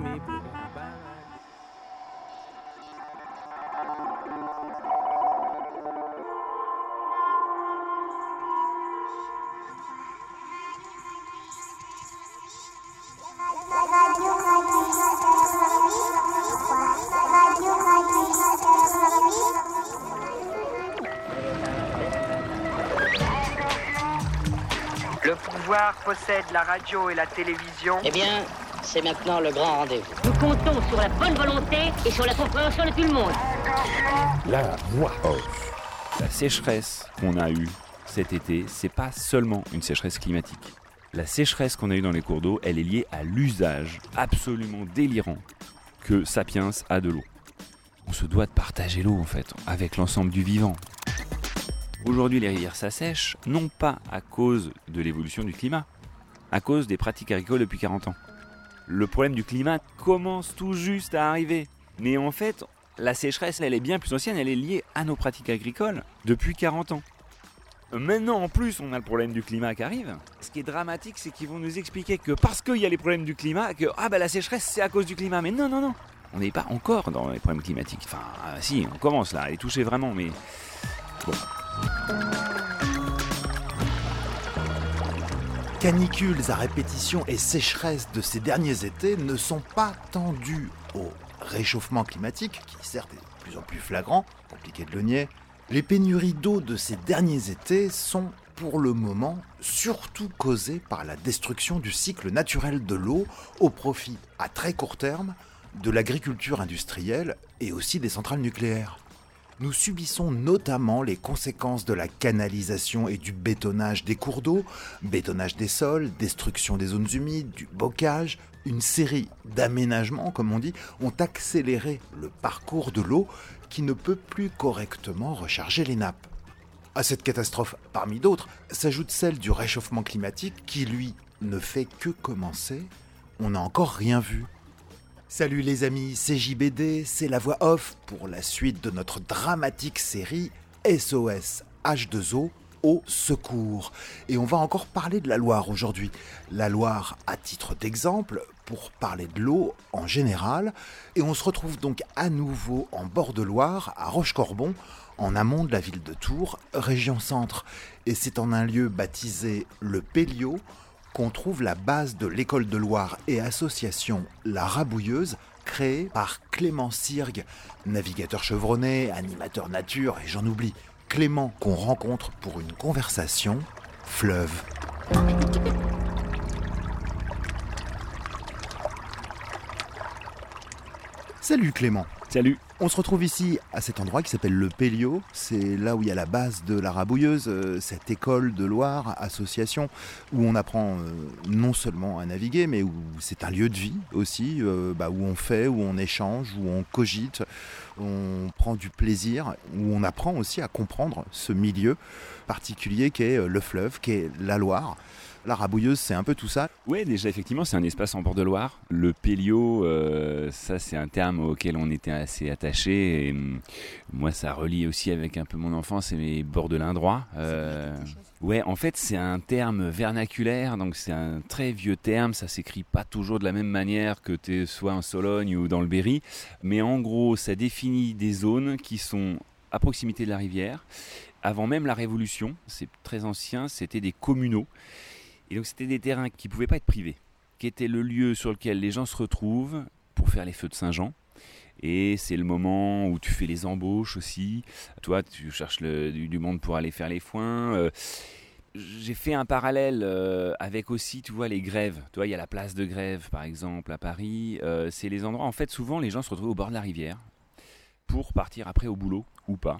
me. Le pouvoir possède la radio et la télévision. Eh bien, c'est maintenant le grand rendez-vous. Nous comptons sur la bonne volonté et sur la compréhension de tout le monde. La voix off. La sécheresse qu'on a eue cet été, c'est pas seulement une sécheresse climatique. La sécheresse qu'on a eue dans les cours d'eau, elle est liée à l'usage absolument délirant que Sapiens a de l'eau. On se doit de partager l'eau en fait, avec l'ensemble du vivant. Aujourd'hui, les rivières s'assèchent, non pas à cause de l'évolution du climat, à cause des pratiques agricoles depuis 40 ans. Le problème du climat commence tout juste à arriver. Mais en fait, la sécheresse, elle est bien plus ancienne, elle est liée à nos pratiques agricoles depuis 40 ans. Maintenant, en plus, on a le problème du climat qui arrive. Ce qui est dramatique, c'est qu'ils vont nous expliquer que parce qu'il y a les problèmes du climat, que ah bah la sécheresse, c'est à cause du climat. Mais non, non, non. On n'est pas encore dans les problèmes climatiques. Enfin, ah, si, on commence là, à les toucher vraiment, mais bon. Canicules à répétition et sécheresse de ces derniers étés ne sont pas tant dues au réchauffement climatique, qui certes est de plus en plus flagrant, compliqué de le nier. Les pénuries d'eau de ces derniers étés sont pour le moment surtout causées par la destruction du cycle naturel de l'eau au profit à très court terme de l'agriculture industrielle et aussi des centrales nucléaires. Nous subissons notamment les conséquences de la canalisation et du bétonnage des cours d'eau, bétonnage des sols, destruction des zones humides, du bocage. Une série d'aménagements, comme on dit, ont accéléré le parcours de l'eau qui ne peut plus correctement recharger les nappes. À cette catastrophe, parmi d'autres, s'ajoute celle du réchauffement climatique qui, lui, ne fait que commencer. On n'a encore rien vu. Salut les amis, c'est JBD, c'est la voix off pour la suite de notre dramatique série SOS H2O au secours. Et on va encore parler de la Loire aujourd'hui. La Loire à titre d'exemple pour parler de l'eau en général. Et on se retrouve donc à nouveau en bord de Loire, à Rochecorbon, en amont de la ville de Tours, région centre. Et c'est en un lieu baptisé le Péliot qu'on trouve la base de l'école de Loire et association La Rabouilleuse, créée par Clément Sirgue, navigateur chevronné, animateur nature et j'en oublie. Clément qu'on rencontre pour une conversation fleuve. Salut Clément. Salut On se retrouve ici à cet endroit qui s'appelle le Péliot. C'est là où il y a la base de la Rabouilleuse, euh, cette école de Loire, association, où on apprend euh, non seulement à naviguer, mais où c'est un lieu de vie aussi, euh, bah, où on fait, où on échange, où on cogite, on prend du plaisir, où on apprend aussi à comprendre ce milieu particulier qu'est le fleuve, qu'est la Loire. La Rabouilleuse, c'est un peu tout ça. Oui, déjà, effectivement, c'est un espace en bord de Loire. Le Péliot, euh, ça, c'est un terme auquel on était assez attaché. Et hum, moi, ça relie aussi avec un peu mon enfance et mes bords de l'Indroit. Euh, ouais, en fait, c'est un terme vernaculaire, donc c'est un très vieux terme. Ça s'écrit pas toujours de la même manière que tu soit en Sologne ou dans le Berry. Mais en gros, ça définit des zones qui sont à proximité de la rivière. Avant même la Révolution, c'est très ancien, c'était des communaux. Et donc c'était des terrains qui ne pouvaient pas être privés, qui étaient le lieu sur lequel les gens se retrouvent pour faire les feux de Saint-Jean. Et c'est le moment où tu fais les embauches aussi. Toi, tu cherches du monde pour aller faire les foins. Euh, j'ai fait un parallèle euh, avec aussi, tu vois, les grèves. Tu vois, il y a la place de grève, par exemple, à Paris. Euh, c'est les endroits, en fait, souvent, les gens se retrouvent au bord de la rivière pour partir après au boulot ou pas.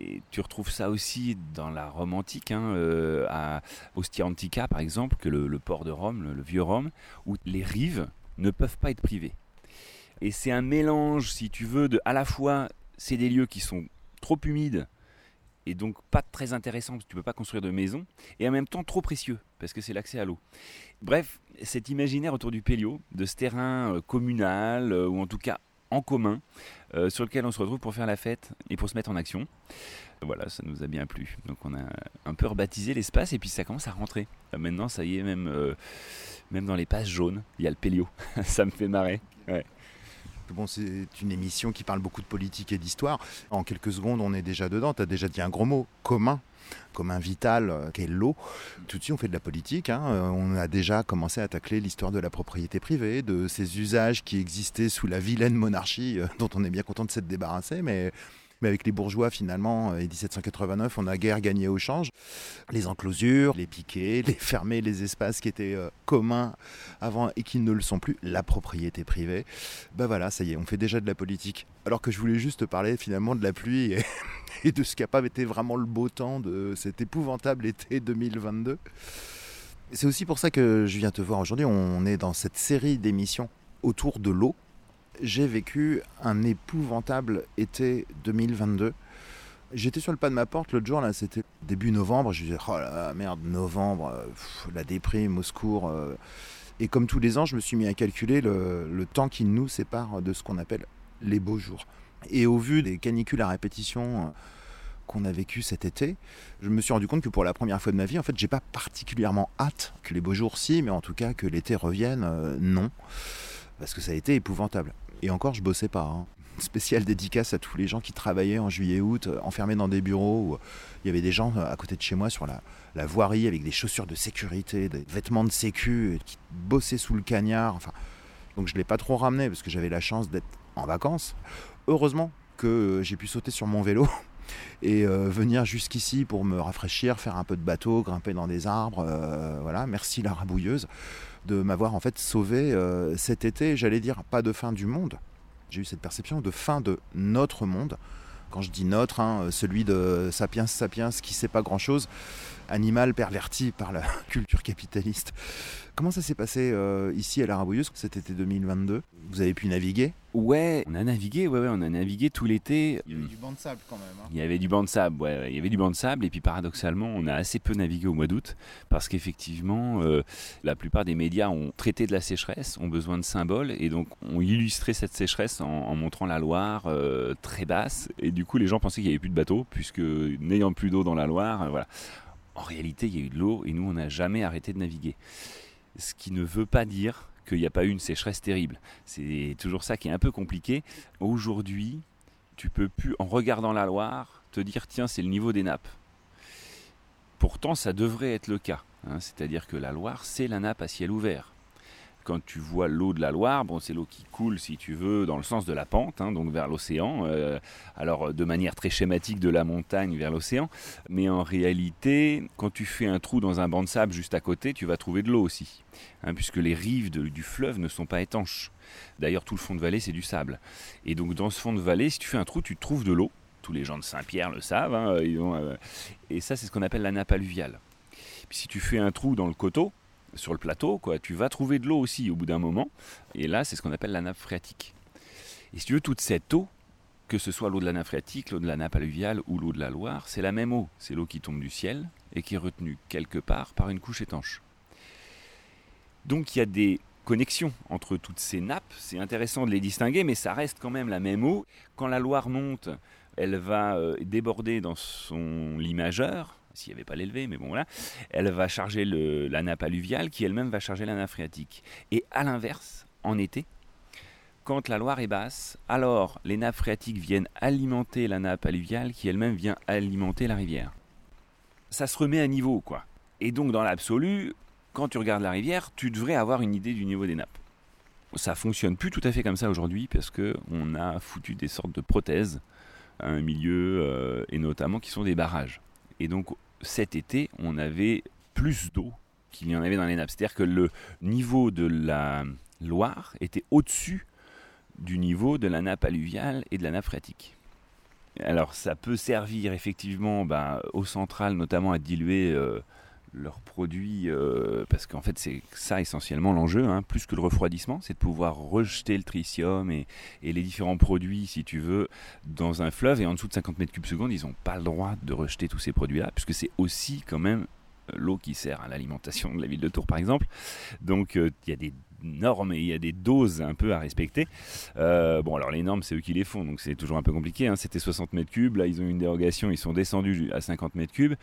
Et tu retrouves ça aussi dans la Rome antique, hein, euh, à Ostia Antica par exemple, que le, port de Rome, le, vieux Rome, où les rives ne peuvent pas être privées. Et c'est un mélange, si tu veux, de à la fois, c'est des lieux qui sont trop humides et donc pas très intéressants parce que tu peux pas construire de maison, et en même temps trop précieux parce que c'est l'accès à l'eau. Bref, cet imaginaire autour du Péliot, de ce terrain euh, communal, euh, ou en tout cas en commun, euh, sur lequel on se retrouve pour faire la fête et pour se mettre en action. Voilà, ça nous a bien plu. Donc on a un peu rebaptisé l'espace et puis ça commence à rentrer. Maintenant, ça y est, même, euh, même dans les pages jaunes, il y a le Péliot. ça me fait marrer. Bon, c'est une émission qui parle beaucoup de politique et d'histoire. En quelques secondes, on est déjà dedans. Tu as déjà dit un gros mot, commun commun vital euh, qu'est l'eau. Tout de suite, on fait de la politique. hein. Euh, On a déjà commencé à tacler l'histoire de la propriété privée, de ces usages qui existaient sous la vilaine monarchie, euh, dont on est bien content de s'être débarrassé, mais mais avec les bourgeois, finalement, et 1789, on a guère gagné au change. Les enclosures, les piquets, les fermer les espaces qui étaient euh, communs avant et qui ne le sont plus, la propriété privée. Ben voilà, ça y est, on fait déjà de la politique. Alors que je voulais juste te parler finalement de la pluie et, et de ce qui n'a pas été vraiment le beau temps de cet épouvantable été 2022. C'est aussi pour ça que je viens te voir aujourd'hui. On est dans cette série d'émissions autour de l'eau j'ai vécu un épouvantable été 2022. J'étais sur le pas de ma porte l'autre jour, là, c'était début novembre. Je me disais, oh là, merde, novembre, euh, la déprime au secours. euh. Et comme tous les ans, je me suis mis à calculer le, temps qui nous sépare de ce qu'on appelle les beaux jours. Et au vu des canicules à répétition euh, qu'on a vécu cet été, je me suis rendu compte que pour la première fois de ma vie, en fait, j'ai pas particulièrement hâte que les beaux jours si, mais en tout cas que l'été revienne, non. Parce que ça a été épouvantable. Et encore, je bossais pas. hein. Spéciale dédicace à tous les gens qui travaillaient en juillet-août, euh, enfermés dans des bureaux où euh, il y avait des gens euh, à côté de chez moi sur la, la voirie avec des chaussures de sécurité, des vêtements de sécu, euh, qui bossaient sous le cagnard. Enfin, donc je ne l'ai pas trop ramené parce que j'avais la chance d'être en vacances. Heureusement que euh, j'ai pu sauter sur mon vélo et euh, venir jusqu'ici pour me rafraîchir, faire un peu de bateau, grimper dans des arbres. euh, voilà, merci la rabouilleuse de m'avoir en fait sauvé euh, cet été. J'allais dire pas de fin du monde. J'ai eu cette perception de fin de notre monde. Quand je dis notre, hein, celui de Sapiens Sapiens qui sait pas grand chose, animal perverti par la culture capitaliste. Comment ça s'est passé euh, ici à la Rabouilleuse cet été 2022 Vous avez pu naviguer? Ouais, on a navigué, ouais, ouais, on a navigué tout l'été. du banc de sable quand même. hein. Il y avait du banc de sable, ouais, ouais, il y avait du banc de sable, et puis paradoxalement, on a assez peu navigué au mois d'août, parce qu'effectivement, euh, la plupart des médias ont traité de la sécheresse, ont besoin de symboles, et donc ont illustré cette sécheresse en, en montrant la Loire euh, très basse, et du coup, les gens pensaient qu'il n'y avait plus de bateaux, puisque n'ayant plus d'eau dans la Loire, euh, voilà. En réalité, il y a eu de l'eau, et nous, on n'a jamais arrêté de naviguer. Ce qui ne veut pas dire qu'il n'y a pas eu une sécheresse terrible. C'est toujours ça qui est un peu compliqué. Aujourd'hui, tu peux plus, en regardant la Loire, te dire tiens, c'est le niveau des nappes. Pourtant, ça devrait être le cas. hein. C'est-à-dire que la Loire, c'est la nappe à ciel ouvert. Quand tu vois l'eau de la Loire, bon, c'est l'eau qui coule, si tu veux, dans le sens de la pente, hein, donc vers l'océan. euh, alors, de manière très schématique, de la montagne vers l'océan. Mais en réalité, quand tu fais un trou dans un banc de sable juste à côté, tu vas trouver de l'eau aussi. hein, puisque les rives du fleuve ne sont pas étanches. D'ailleurs, tout le fond de vallée, c'est du sable. Et donc, dans ce fond de vallée, si tu fais un trou, tu trouves de l'eau. Tous les gens de Saint-Pierre le savent. hein, euh, et ça, c'est ce qu'on appelle la nappe alluviale. Puis si tu fais un trou dans le coteau, sur le plateau, quoi, tu vas trouver de l'eau aussi au bout d'un moment. Et là, c'est ce qu'on appelle la nappe phréatique. Et si tu veux, toute cette eau, que ce soit l'eau de la nappe phréatique, l'eau de la nappe alluviale ou l'eau de la Loire, c'est la même eau. C'est l'eau qui tombe du ciel et qui est retenue quelque part par une couche étanche. Donc il y a des connexions entre toutes ces nappes. C'est intéressant de les distinguer, mais ça reste quand même la même eau. Quand la Loire monte, elle va euh, déborder dans son lit majeur, s'il n'y avait pas l'élevé, mais bon voilà. Elle va charger la nappe alluviale, qui elle-même va charger la nappe phréatique. Et à l'inverse, en été, quand la Loire est basse, alors les nappes phréatiques viennent alimenter la nappe alluviale, qui elle-même vient alimenter la rivière. Ça se remet à niveau, quoi. Et donc, dans l'absolu, quand tu regardes la rivière, tu devrais avoir une idée du niveau des nappes. Ça fonctionne plus tout à fait comme ça aujourd'hui parce que on a foutu des sortes de prothèses à un milieu euh, et notamment qui sont des barrages. Et donc cet été, on avait plus d'eau qu'il y en avait dans les nappes. C'est-à-dire que le niveau de la Loire était au-dessus du niveau de la nappe alluviale et de la nappe phréatique. Alors ça peut servir effectivement bah, aux centrales notamment à diluer euh, leurs produits, euh, parce qu'en fait c'est ça essentiellement l'enjeu, hein, plus que le refroidissement, c'est de pouvoir rejeter le tritium et, les différents produits, si tu veux, dans un fleuve, et en dessous de 50 mètres cubes secondes, ils n'ont pas le droit de rejeter tous ces produits-là, puisque c'est aussi quand même euh, l'eau qui sert à l'alimentation de la ville de Tours, par exemple. Donc euh, il y a des normes et il y a des doses un peu à respecter. Bon, alors les normes, c'est eux qui les font, donc c'est toujours un peu compliqué. hein. C'était 60 mètres cubes, là ils ont eu une dérogation, ils sont descendus à 50 mètres cubes.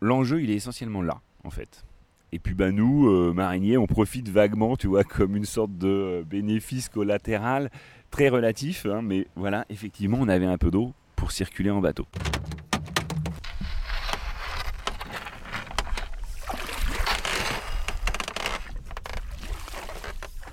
L'enjeu, il est essentiellement là, en fait. Et puis bah nous, euh, mariniers, on profite vaguement, tu vois, comme une sorte de euh, bénéfice collatéral très relatif. hein, mais voilà, effectivement, on avait un peu d'eau pour circuler en bateau.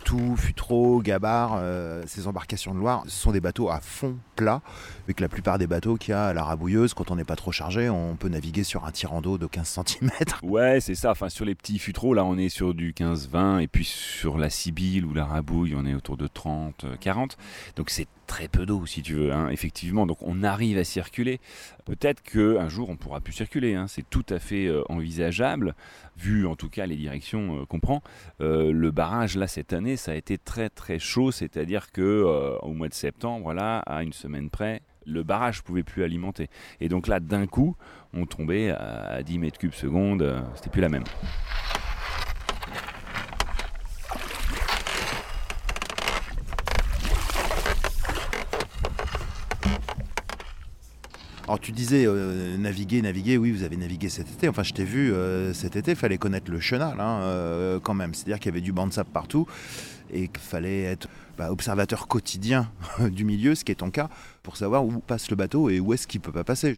Tout, Futreau, Gabar, euh, ces embarcations de Loire, ce sont des bateaux à fond plat, avec la plupart des bateaux qu'il y a à la rabouilleuse, quand on n'est pas trop chargé, on peut naviguer sur un tirant d'eau de 15 cm. Ouais, c'est ça. Enfin, sur les petits futreaux, là, on est sur du 15-20. Et puis sur la Sibylle ou la Rabouille, on est autour de 30-40. Donc c'est très peu d'eau, si tu veux, hein, effectivement. Donc on arrive à circuler. Peut-être qu'un jour, on pourra plus circuler. hein. C'est tout à fait euh, envisageable, vu en tout cas les directions euh, qu'on prend. Euh, le barrage, là, cette année, ça a été très très chaud. C'est-à-dire que euh, au mois de septembre, là, à une semaine près, le barrage pouvait plus alimenter. Et donc là, d'un coup, on tombait à 10 mètres cubes seconde. euh, C'était plus la même. Alors tu disais euh, naviguer, naviguer, oui vous avez navigué cet été, enfin je t'ai vu euh, cet été, fallait connaître le chenal hein, quand même, c'est-à-dire qu'il y avait du banc de sable partout et qu'il fallait être bah, observateur quotidien du milieu, ce qui est ton cas, pour savoir où passe le bateau et où est-ce qu'il peut pas passer.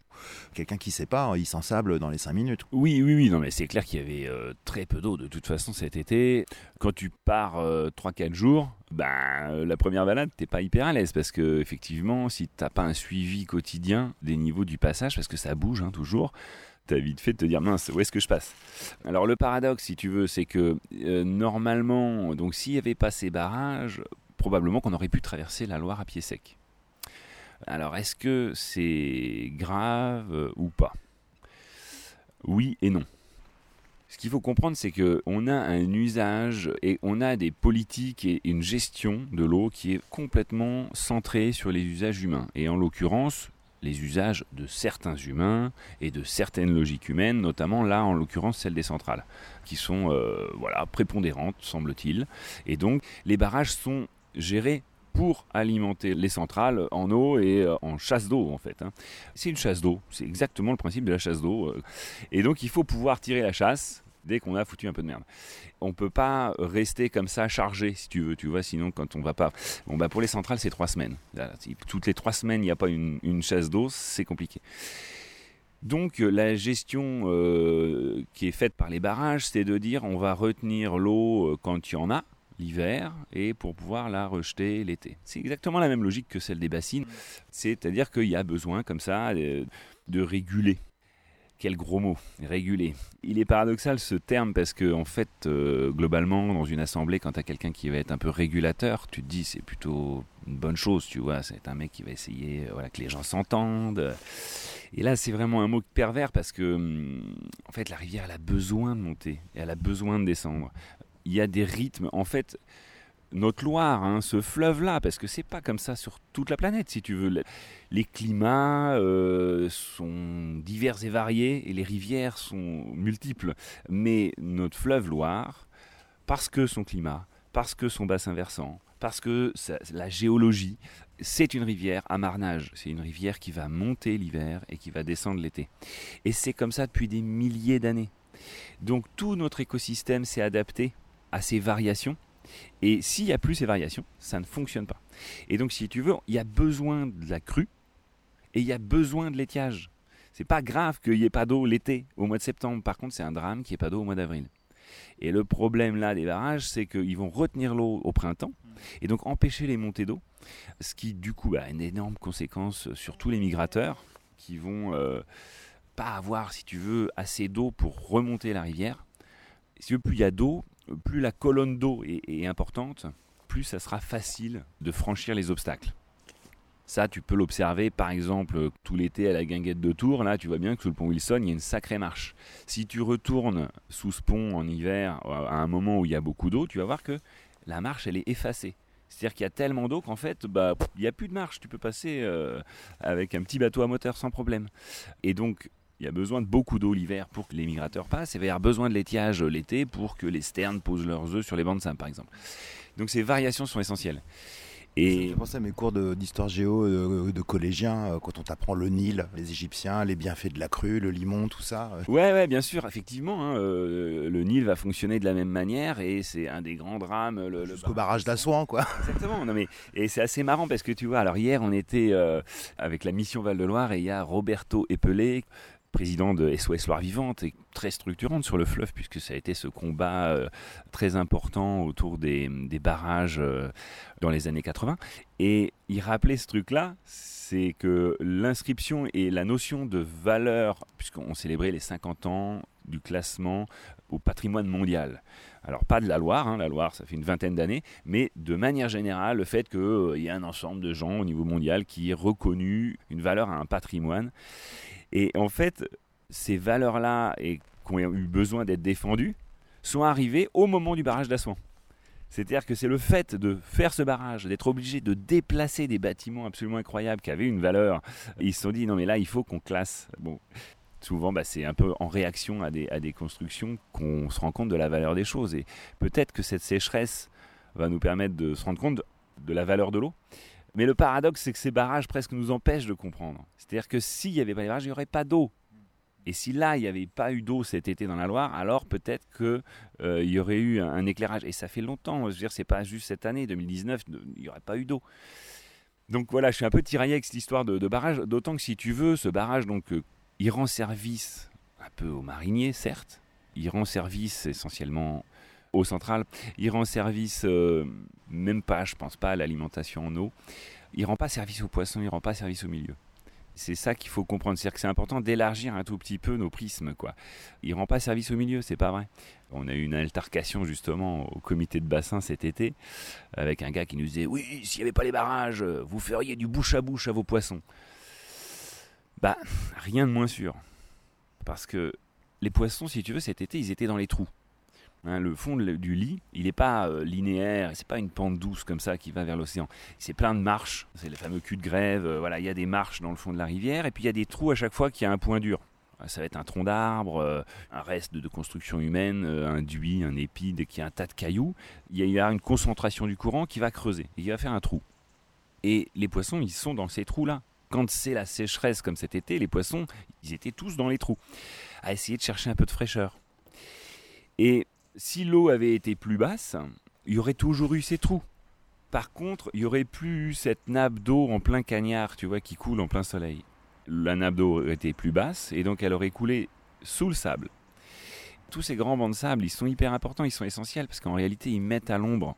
Quelqu'un qui sait pas, il s'ensable dans les 5 minutes. Oui, oui, oui, non, mais c'est clair qu'il y avait euh, très peu d'eau de toute façon cet été. Quand tu pars 3-4 jours, ben, euh, la première balade, t'es pas hyper à l'aise parce que, effectivement, si t'as pas un suivi quotidien des niveaux du passage, parce que ça bouge hein, toujours, t'as vite fait de te dire mince, où est-ce que je passe? Alors, le paradoxe, si tu veux, c'est que euh, normalement, donc s'il n'y avait pas ces barrages, probablement qu'on aurait pu traverser la Loire à pied sec. Alors, est-ce que c'est grave euh, ou pas? Oui et non. Ce qu'il faut comprendre, c'est qu'on a un usage et on a des politiques et une gestion de l'eau qui est complètement centrée sur les usages humains. Et en l'occurrence, les usages de certains humains et de certaines logiques humaines, notamment là, en l'occurrence, celles des centrales, qui sont euh, voilà, prépondérantes, semble-t-il. Et donc, les barrages sont gérés pour alimenter les centrales en eau et euh, en chasse d'eau en fait. hein. C'est une chasse d'eau, c'est exactement le principe de la chasse d'eau. euh. Et donc il faut pouvoir tirer la chasse dès qu'on a foutu un peu de merde. On peut pas rester comme ça chargé si tu veux, tu vois, sinon quand on va pas... Bon bah pour les centrales c'est trois semaines. Toutes les trois semaines il n'y a pas une, une chasse d'eau, c'est compliqué. Donc euh, la gestion euh, qui est faite par les barrages, c'est de dire on va retenir l'eau euh, quand il y en a, l'hiver, et pour pouvoir la rejeter l'été. C'est exactement la même logique que celle des bassines, c'est-à-dire qu'il y a besoin comme ça de réguler. Quel gros mot, réguler. Il est paradoxal ce terme parce que en fait, euh, globalement, dans une assemblée, quand tu as quelqu'un qui va être un peu régulateur, tu te dis c'est plutôt une bonne chose, tu vois. C'est un mec qui va essayer, euh, voilà, que les gens s'entendent. Et là, c'est vraiment un mot pervers parce que, hum, en fait, la rivière, elle a besoin de monter et elle a besoin de descendre. Il y a des rythmes. En fait, notre Loire, hein, ce fleuve-là, parce que c'est pas comme ça sur toute la planète, si tu veux. Le- Les climats euh, sont divers et variés et les rivières sont multiples. Mais notre fleuve Loire, parce que son climat, parce que son bassin versant, parce que la géologie, c'est une rivière à marnage. C'est une rivière qui va monter l'hiver et qui va descendre l'été. Et c'est comme ça depuis des milliers d'années. Donc tout notre écosystème s'est adapté à ces variations. Et s'il n'y a plus ces variations, ça ne fonctionne pas. Et donc, si tu veux, il y a besoin de la crue et il y a besoin de l'étiage. C'est pas grave qu'il n'y ait pas d'eau l'été, au mois de septembre. Par contre, c'est un drame qu'il n'y ait pas d'eau au mois d'avril. Et le problème là des barrages, c'est qu'ils vont retenir l'eau au printemps et donc empêcher les montées d'eau, ce qui du coup a une énorme conséquence sur tous les migrateurs qui vont euh, pas avoir, si tu veux, assez d'eau pour remonter la rivière. Si tu veux, plus il y a d'eau, plus la colonne d'eau est, importante, plus ça sera facile de franchir les obstacles. Ça, tu peux l'observer, par exemple, tout l'été à la guinguette de Tours. Là, tu vois bien que sous le pont Wilson, il y a une sacrée marche. Si tu retournes sous ce pont en hiver, euh, à un moment où il y a beaucoup d'eau, tu vas voir que la marche, elle est effacée. C'est-à-dire qu'il y a tellement d'eau qu'en fait, bah, il n'y a plus de marche. Tu peux passer euh, avec un petit bateau à moteur sans problème. Et donc, il y a besoin de beaucoup d'eau l'hiver pour que les migrateurs passent. Et il va y avoir besoin de l'étiage l'été pour que les sternes posent leurs œufs sur les bancs de sable, par exemple. Donc ces variations sont essentielles. Et... Je pense à mes cours d'histoire géo de, de collégiens, euh, quand on t'apprend le Nil, les Égyptiens, les bienfaits de la crue, le limon, tout ça. Ouais, ouais, bien sûr, effectivement, hein, euh, le Nil va fonctionner de la même manière et c'est un des grands drames. Le, Jusqu'au barrage d'Assouan, quoi. Exactement, non, mais, et c'est assez marrant parce que tu vois, alors hier on était euh, avec la mission Val-de-Loire et il y a Roberto Epelé, président de SOS Loire Vivante et très structurante sur le fleuve puisque ça a été ce combat euh, très important autour des, barrages euh, dans les années 80. Et il rappelait ce truc-là, c'est que l'inscription et la notion de valeur, puisqu'on célébrait les 50 ans du classement au patrimoine mondial. Alors pas de la Loire, hein, la Loire ça fait une vingtaine d'années, mais de manière générale le fait qu'il y a un ensemble de gens au niveau mondial qui est reconnu une valeur à un patrimoine. Et en fait, ces valeurs-là et qui ont eu besoin d'être défendues sont arrivées au moment du barrage d'Assouan. C'est-à-dire que c'est le fait de faire ce barrage, d'être obligé de déplacer des bâtiments absolument incroyables qui avaient une valeur. Ils se sont dit non mais là il faut qu'on classe. Bon, souvent bah, c'est un peu en réaction à des, à des constructions qu'on se rend compte de la valeur des choses. Et peut-être que cette sécheresse va nous permettre de se rendre compte de la valeur de l'eau. Mais le paradoxe, c'est que ces barrages presque nous empêchent de comprendre. C'est-à-dire que s'il n'y avait pas les barrages, il n'y aurait pas d'eau. Et si là, il n'y avait pas eu d'eau cet été dans la Loire, alors peut-être qu'il euh, y aurait eu un, éclairage. Et ça fait longtemps, je veux dire, c'est pas juste cette année, 2019, il n'y aurait pas eu d'eau. Donc voilà, je suis un peu tiraillé avec cette histoire de, barrage, d'autant que si tu veux, ce barrage, donc, euh, il rend service un peu aux mariniers, certes. Il rend service essentiellement au central. Il rend service, euh, même pas, je pense pas, à l'alimentation en eau. Il rend pas service aux poissons, il rend pas service au milieu. C'est ça qu'il faut comprendre, c'est-à-dire que c'est important d'élargir un tout petit peu nos prismes, quoi. Il rend pas service au milieu, c'est pas vrai. On a eu une altercation justement au comité de bassin cet été avec un gars qui nous disait oui, s'il n'y avait pas les barrages, vous feriez du bouche à bouche à vos poissons. Bah, rien de moins sûr, parce que les poissons, si tu veux, cet été, ils étaient dans les trous. Hein, le fond du lit, il n'est pas euh, linéaire, c'est pas une pente douce comme ça qui va vers l'océan. C'est plein de marches, c'est le fameux cul de grève. Euh, voilà, il y a des marches dans le fond de la rivière et puis il y a des trous à chaque fois qui a un point dur. Euh, ça va être un tronc d'arbre, un reste de, construction humaine, un duit, un épi, qui a un tas de cailloux. Il y, a, une concentration du courant qui va creuser et qui va faire un trou. Et les poissons, ils sont dans ces trous-là. Quand c'est la sécheresse comme cet été, les poissons, ils étaient tous dans les trous, à essayer de chercher un peu de fraîcheur. Et si l'eau avait été plus basse, il y aurait toujours eu ces trous. Par contre, il y aurait plus eu cette nappe d'eau en plein cagnard, tu vois, qui coule en plein soleil. La nappe d'eau aurait été plus basse et donc elle aurait coulé sous le sable. Tous ces grands bancs de sable, ils sont hyper importants, ils sont essentiels parce qu'en réalité, ils mettent à l'ombre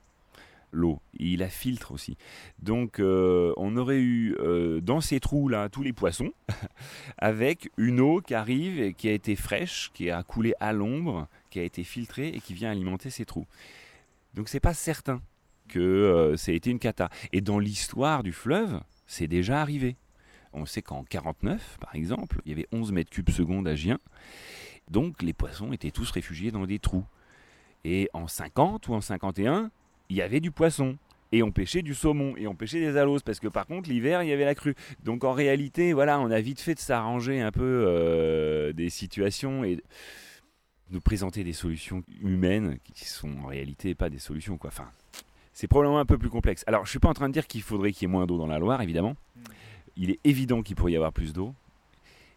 l'eau. Il la filtre aussi. Donc euh, on aurait eu euh, dans ces trous-là tous les poissons, avec une eau qui arrive et qui a été fraîche, qui a coulé à l'ombre, qui a été filtrée et qui vient alimenter ces trous. Donc c'est pas certain que euh, ça ait été une cata. Et dans l'histoire du fleuve, c'est déjà arrivé. On sait qu'en 49, par exemple, il y avait 11 mètres cubes secondes à Gien. Donc les poissons étaient tous réfugiés dans des trous. Et en 50 ou en 51, il y avait du poisson. Et on pêchait du saumon et on pêchait des aloses parce que par contre l'hiver il y avait la crue. Donc en réalité voilà on a vite fait de s'arranger un peu euh, des situations et nous présenter des solutions humaines qui sont en réalité pas des solutions quoi. Enfin c'est probablement un peu plus complexe. Alors je suis pas en train de dire qu'il faudrait qu'il y ait moins d'eau dans la Loire évidemment. Hmm. Il est évident qu'il pourrait y avoir plus d'eau.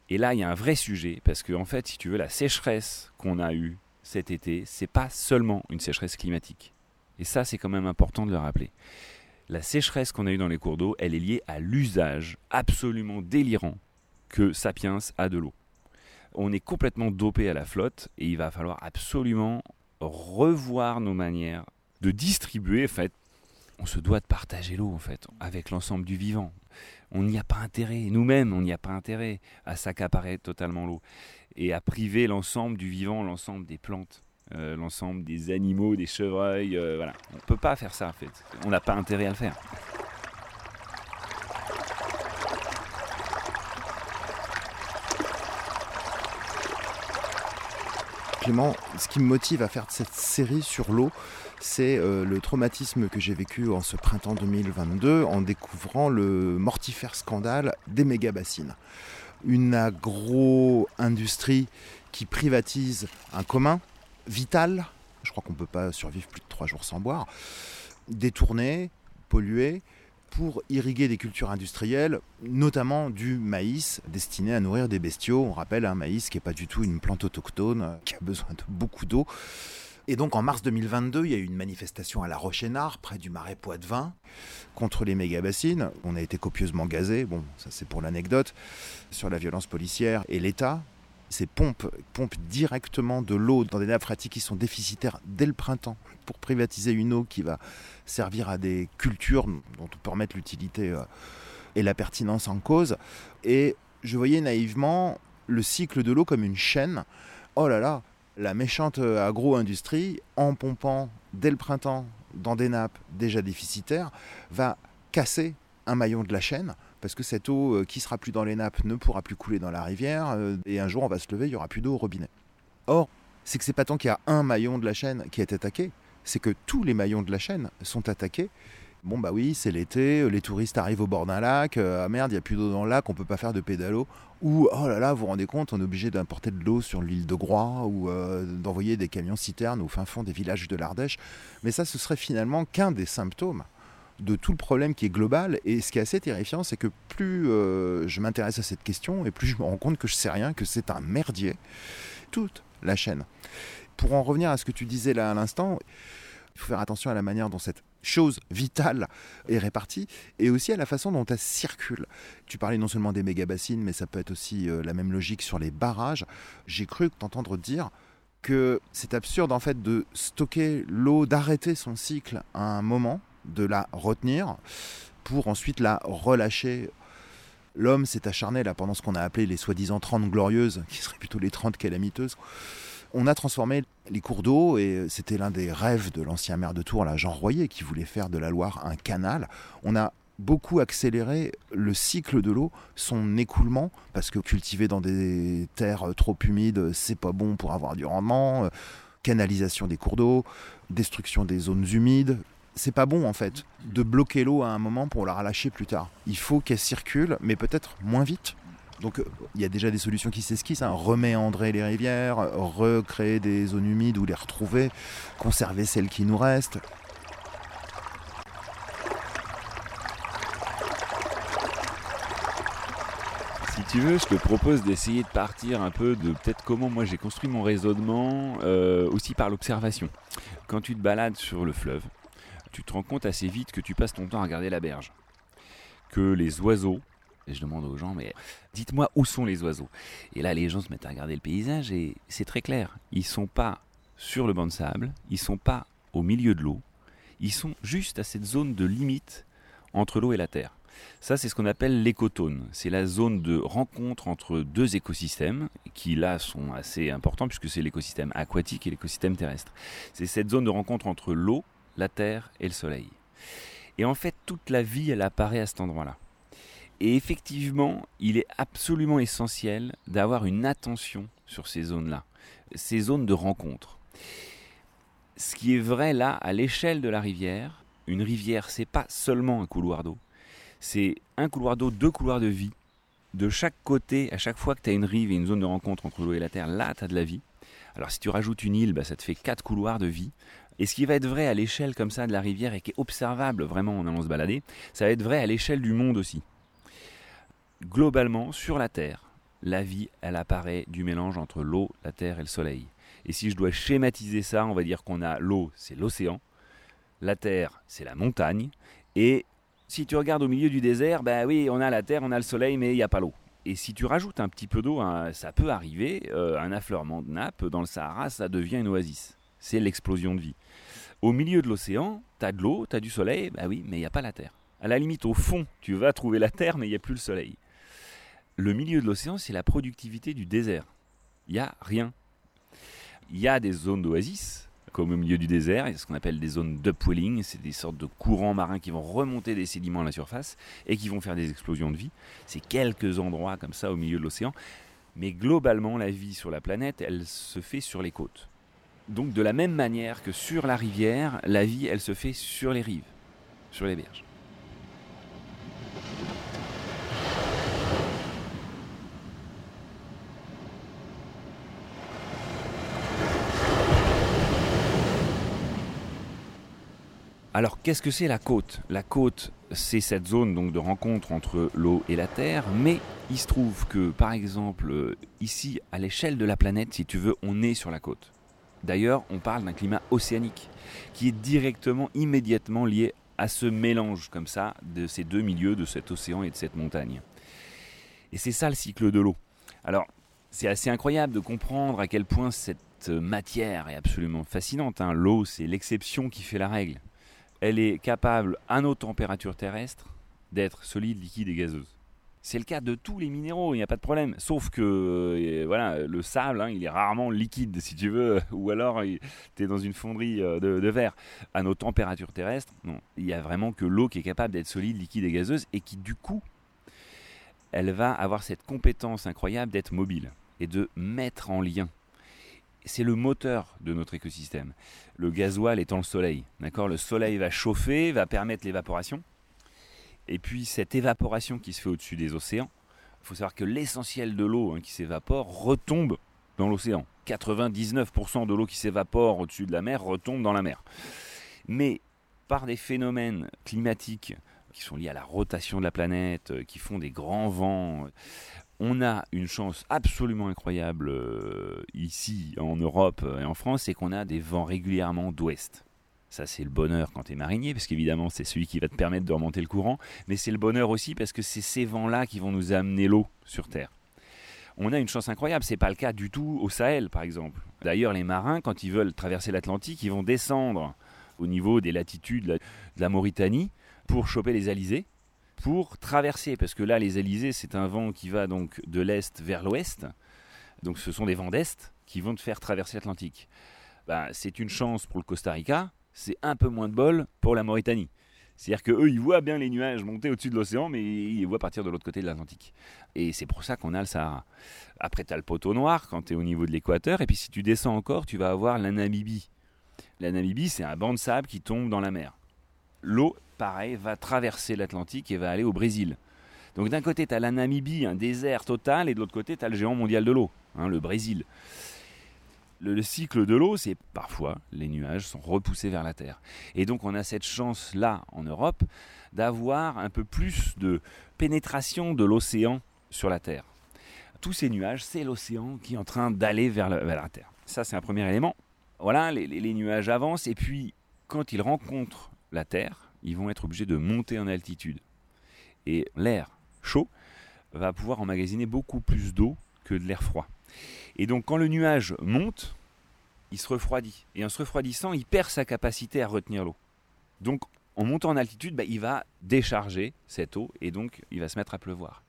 Et là il y a un vrai sujet parce que en fait si tu veux la sécheresse qu'on a eue cet été c'est pas seulement une sécheresse climatique et ça, c'est quand même important de le rappeler. La sécheresse qu'on a eue dans les cours d'eau, elle est liée à l'usage absolument délirant que Sapiens a de l'eau. On est complètement dopé à la flotte et il va falloir absolument revoir nos manières de distribuer. En fait, on se doit de partager l'eau en fait avec l'ensemble du vivant. On n'y a pas intérêt, nous-mêmes, on n'y a pas intérêt à s'accaparer totalement l'eau et à priver l'ensemble du vivant, l'ensemble des plantes. Euh, l'ensemble des animaux, des chevreuils. Euh, voilà. On ne peut pas faire ça en fait. On n'a pas intérêt à le faire. Clément, ce qui me motive à faire cette série sur l'eau, c'est euh, le traumatisme que j'ai vécu en ce printemps 2022 en découvrant le mortifère scandale des méga-bassines. Une agro-industrie qui privatise un commun, vital. Je crois qu'on ne peut pas survivre plus de trois jours sans boire. Détourné, pollué, pour irriguer des cultures industrielles, notamment du maïs destiné à nourrir des bestiaux. On rappelle un maïs qui n'est pas du tout une plante autochtone, euh, qui a besoin de beaucoup d'eau. Et donc en mars 2022, il y a eu une manifestation à La Rochénard, près du marais Poitevin, contre les méga-bassines. On a été copieusement gazés, bon, ça c'est pour l'anecdote, sur la violence policière. Et l'État, ces pompes pompent directement de l'eau dans des nappes phréatiques qui sont déficitaires dès le printemps pour privatiser une eau qui va servir à des cultures dont on peut remettre l'utilité euh, et la pertinence en cause. Et je voyais naïvement le cycle de l'eau comme une chaîne. Oh là là, la méchante euh, agro-industrie, en pompant dès le printemps dans des nappes déjà déficitaires, va casser un maillon de la chaîne, parce que cette eau euh, qui sera plus dans les nappes ne pourra plus couler dans la rivière, euh, et un jour on va se lever, il y aura plus d'eau au robinet. Or, c'est que c'est pas tant qu'il y a un maillon de la chaîne qui est attaqué, c'est que tous les maillons de la chaîne sont attaqués. Bon bah oui, c'est l'été, les touristes arrivent au bord d'un lac, ah merde, il n'y a plus d'eau dans le lac, on peut pas faire de pédalo. Ou oh là là, vous vous rendez compte, on est obligé d'importer de l'eau sur l'île de Groix ou d'envoyer des camions citernes au fin fond des villages de l'Ardèche. Mais ça, ce serait finalement qu'un des symptômes de tout le problème qui est global. Et ce qui est assez terrifiant, c'est que plus je m'intéresse à cette question, et plus je me rends compte que je sais rien, que c'est un merdier, toute la chaîne. Pour en revenir à ce que tu disais là à l'instant, il faut faire attention à la manière dont cette chose vitale est répartie et aussi à la façon dont elle circule. Tu parlais non seulement des méga-bassines, mais ça peut être aussi la même logique sur les barrages. J'ai cru t'entendre dire que c'est absurde en fait de stocker l'eau, d'arrêter son cycle à un moment, de la retenir pour ensuite la relâcher. L'homme s'est acharné là pendant ce qu'on a appelé les soi-disant 30 glorieuses, qui seraient plutôt les 30 calamiteuses. On a transformé les cours d'eau et c'était l'un des rêves de l'ancien maire de Tours, Jean Royer, qui voulait faire de la Loire un canal. On a beaucoup accéléré le cycle de l'eau, son écoulement, parce que cultiver dans des terres trop humides, c'est pas bon pour avoir du rendement. Canalisation des cours d'eau, destruction des zones humides. C'est pas bon en fait de bloquer l'eau à un moment pour la relâcher plus tard. Il faut qu'elle circule, mais peut-être moins vite. Donc il y a déjà des solutions qui s'esquissent, hein. reméandrer les rivières, recréer des zones humides ou les retrouver, conserver celles qui nous restent. Si tu veux, je te propose d'essayer de partir un peu de peut-être comment moi j'ai construit mon raisonnement, euh, aussi par l'observation. Quand tu te balades sur le fleuve, tu te rends compte assez vite que tu passes ton temps à regarder la berge. Que les oiseaux, et je demande aux gens, mais dites-moi où sont les oiseaux Et là, les gens se mettent à regarder le paysage et c'est très clair. Ils sont pas sur le banc de sable, ils sont pas au milieu de l'eau, ils sont juste à cette zone de limite entre l'eau et la terre. Ça, c'est ce qu'on appelle l'écotone. C'est la zone de rencontre entre deux écosystèmes qui, là, sont assez importants puisque c'est l'écosystème aquatique et l'écosystème terrestre. C'est cette zone de rencontre entre l'eau, la terre et le soleil. Et en fait, toute la vie, elle apparaît à cet endroit-là. Et effectivement, il est absolument essentiel d'avoir une attention sur ces zones-là, ces zones de rencontre. Ce qui est vrai là, à l'échelle de la rivière, une rivière, c'est pas seulement un couloir d'eau, c'est un couloir d'eau, deux couloirs de vie. De chaque côté, à chaque fois que tu as une rive et une zone de rencontre entre l'eau et la terre, là, tu as de la vie. Alors si tu rajoutes une île, bah, ça te fait quatre couloirs de vie. Et ce qui va être vrai à l'échelle comme ça de la rivière et qui est observable vraiment en allant se balader, ça va être vrai à l'échelle du monde aussi. Globalement, sur la Terre, la vie, elle apparaît du mélange entre l'eau, la Terre et le Soleil. Et si je dois schématiser ça, on va dire qu'on a l'eau, c'est l'océan, la Terre, c'est la montagne, et si tu regardes au milieu du désert, ben oui, on a la terre, on a le soleil, mais il n'y a pas l'eau. Et si tu rajoutes un petit peu d'eau, hein, ça peut arriver, euh, un affleurement de nappe dans le Sahara, ça devient une oasis. C'est l'explosion de vie. Au milieu de l'océan, tu as de l'eau, tu as du soleil, ben oui, mais il n'y a pas la terre. À la limite, au fond, tu vas trouver la terre, mais il n'y a plus le soleil. Le milieu de l'océan, c'est la productivité du désert. Il n'y a rien. Il y a des zones d'oasis, comme au milieu du désert, il y a ce qu'on appelle des zones d'upwelling, c'est des sortes de courants marins qui vont remonter des sédiments à la surface et qui vont faire des explosions de vie. C'est quelques endroits comme ça au milieu de l'océan, mais globalement la vie sur la planète, elle se fait sur les côtes. Donc de la même manière que sur la rivière, la vie, elle se fait sur les rives, sur les berges. Alors qu'est-ce que c'est la côte? La côte, c'est cette zone donc de rencontre entre l'eau et la terre, mais il se trouve que par exemple ici à l'échelle de la planète, si tu veux, on est sur la côte. D'ailleurs, on parle d'un climat océanique qui est directement, immédiatement lié à ce mélange comme ça de ces deux milieux, de cet océan et de cette montagne. Et c'est ça le cycle de l'eau. Alors, c'est assez incroyable de comprendre à quel point cette matière est absolument fascinante. hein. L'eau, c'est l'exception qui fait la règle. Elle est capable, à nos températures terrestres, d'être solide, liquide et gazeuse. C'est le cas de tous les minéraux, il n'y a pas de problème. Sauf que euh, voilà, le sable, hein, il est rarement liquide, si tu veux, ou alors tu es dans une fonderie euh, de, verre. À nos températures terrestres, non. Il n'y a vraiment que l'eau qui est capable d'être solide, liquide et gazeuse, et qui du coup, elle va avoir cette compétence incroyable d'être mobile et de mettre en lien. C'est le moteur de notre écosystème. Le gasoil étant le soleil. D'accord? Le soleil va chauffer, va permettre l'évaporation. Et puis cette évaporation qui se fait au-dessus des océans, il faut savoir que l'essentiel de l'eau hein, qui s'évapore retombe dans l'océan. 99% de l'eau qui s'évapore au-dessus de la mer retombe dans la mer. Mais par des phénomènes climatiques qui sont liés à la rotation de la planète, euh, qui font des grands vents, on a une chance absolument incroyable euh, ici en Europe et en France, c'est qu'on a des vents régulièrement d'ouest. Ça, c'est le bonheur quand tu es marinier, parce qu'évidemment, c'est celui qui va te permettre de remonter le courant, mais c'est le bonheur aussi parce que c'est ces vents-là qui vont nous amener l'eau sur Terre. On a une chance incroyable, c'est pas le cas du tout au Sahel, par exemple. D'ailleurs, les marins, quand ils veulent traverser l'Atlantique, ils vont descendre au niveau des latitudes de la Mauritanie pour choper les alizés, pour traverser, parce que là, les alizés, c'est un vent qui va donc de l'est vers l'ouest. Donc, ce sont des vents d'est qui vont te faire traverser l'Atlantique. Ben, c'est une chance pour le Costa Rica, c'est un peu moins de bol pour la Mauritanie. C'est-à-dire qu'eux, ils voient bien les nuages monter au-dessus de l'océan, mais ils les voient partir de l'autre côté de l'Atlantique. Et c'est pour ça qu'on a le Sahara. Après, tu as le poteau noir quand tu es au niveau de l'équateur, et puis si tu descends encore, tu vas avoir la Namibie. La Namibie, c'est un banc de sable qui tombe dans la mer. L'eau, pareil, va traverser l'Atlantique et va aller au Brésil. Donc d'un côté, tu as la Namibie, un désert total, et de l'autre côté, tu as le géant mondial de l'eau, hein, le Brésil. Le, le cycle de l'eau, c'est parfois les nuages sont repoussés vers la Terre. Et donc on a cette chance-là en Europe d'avoir un peu plus de pénétration de l'océan sur la Terre. Tous ces nuages, c'est l'océan qui est en train d'aller vers, la- Terre. Ça, c'est un premier élément. Voilà, les, les- les nuages avancent, et puis quand ils rencontrent la Terre, ils vont être obligés de monter en altitude. Et l'air chaud va pouvoir emmagasiner beaucoup plus d'eau que de l'air froid. Et donc quand le nuage monte, il se refroidit. Et en se refroidissant, il perd sa capacité à retenir l'eau. Donc en montant en altitude, bah, il va décharger cette eau et donc il va se mettre à pleuvoir.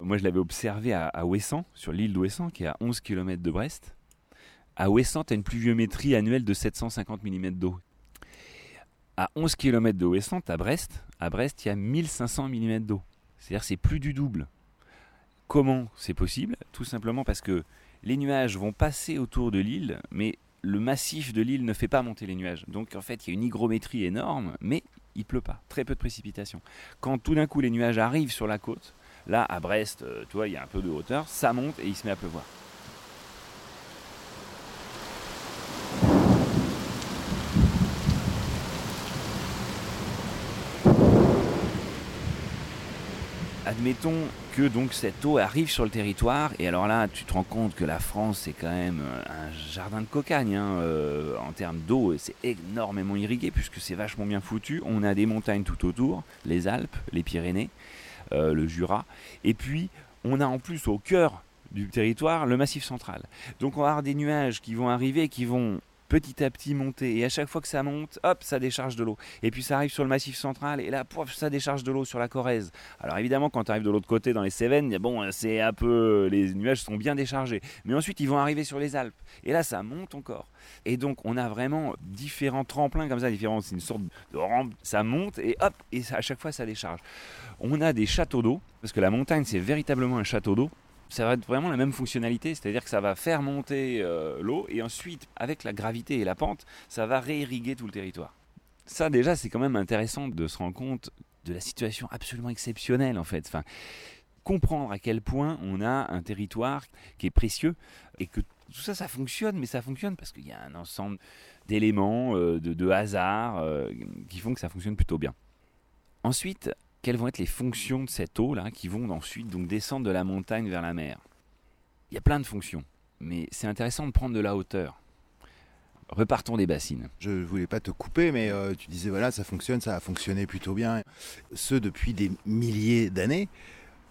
Moi je l'avais observé à, Ouessant, sur l'île d'Ouessant, qui est à 11 km de Brest. À Ouessant, tu as une pluviométrie annuelle de 750 mm d'eau. À 11 km de Ouessant, à Brest, à Brest, il y a 1500 mm d'eau. C'est-à-dire c'est plus du double. Comment c'est possible Tout simplement parce que les nuages vont passer autour de l'île, mais le massif de l'île ne fait pas monter les nuages. Donc en fait, il y a une hygrométrie énorme, mais il pleut pas, très peu de précipitations. Quand tout d'un coup les nuages arrivent sur la côte, là à Brest, euh, tu vois, il y a un peu de hauteur, ça monte et il se met à pleuvoir. Admettons que donc cette eau arrive sur le territoire et alors là tu te rends compte que la France c'est quand même euh, un jardin de cocagne hein, euh, en termes d'eau c'est énormément irrigué puisque c'est vachement bien foutu. On a des montagnes tout autour les Alpes les Pyrénées euh, le Jura. Et puis on a en plus au cœur du territoire le massif central. Donc on va avoir des nuages qui vont arriver qui vont petit à petit monter et à chaque fois que ça monte hop ça décharge de l'eau et puis ça arrive sur le massif central et là pouf, ça décharge de l'eau sur la Corrèze alors évidemment, quand tu arrives de l'autre côté dans les Cévennes, bon, c'est un peu, les nuages sont bien déchargés. Mais ensuite, ils vont arriver sur les Alpes. Et là, ça monte encore. Et donc, on a vraiment différents tremplins comme ça, différents. C'est une sorte de rampe. Ça monte et hop, et à chaque fois, ça décharge. On a des châteaux d'eau parce que la montagne, c'est véritablement un château d'eau. Ça va être vraiment la même fonctionnalité, c'est-à-dire que ça va faire monter euh, l'eau et ensuite, avec la gravité et la pente, ça va réirriguer tout le territoire. Ça, déjà, c'est quand même intéressant de se rendre compte de la situation absolument exceptionnelle en fait. Enfin, comprendre à quel point on a un territoire qui est précieux et que tout ça, ça fonctionne, mais ça fonctionne parce qu'il y a un ensemble d'éléments, euh, de, de hasard, euh, qui font que ça fonctionne plutôt bien. Ensuite, quelles vont être les fonctions de cette eau là qui vont ensuite donc descendre de la montagne vers la mer Il y a plein de fonctions, mais c'est intéressant de prendre de la hauteur. Repartons des bassines. Je voulais pas te couper, mais euh, tu disais voilà, ça fonctionne, ça a fonctionné plutôt bien. Ce depuis des milliers d'années.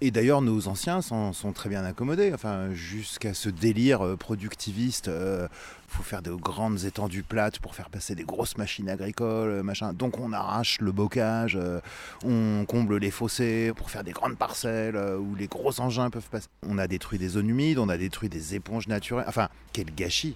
Et d'ailleurs, nos anciens sont très bien accommodés. Enfin, jusqu'à ce délire euh, productiviste, euh, faut faire de grandes étendues plates pour faire passer des grosses machines agricoles, euh, machin. Donc on arrache le bocage, on comble les fossés pour faire des grandes parcelles où les gros engins peuvent passer. On a détruit des zones humides, on a détruit des éponges naturelles. Enfin, quel gâchis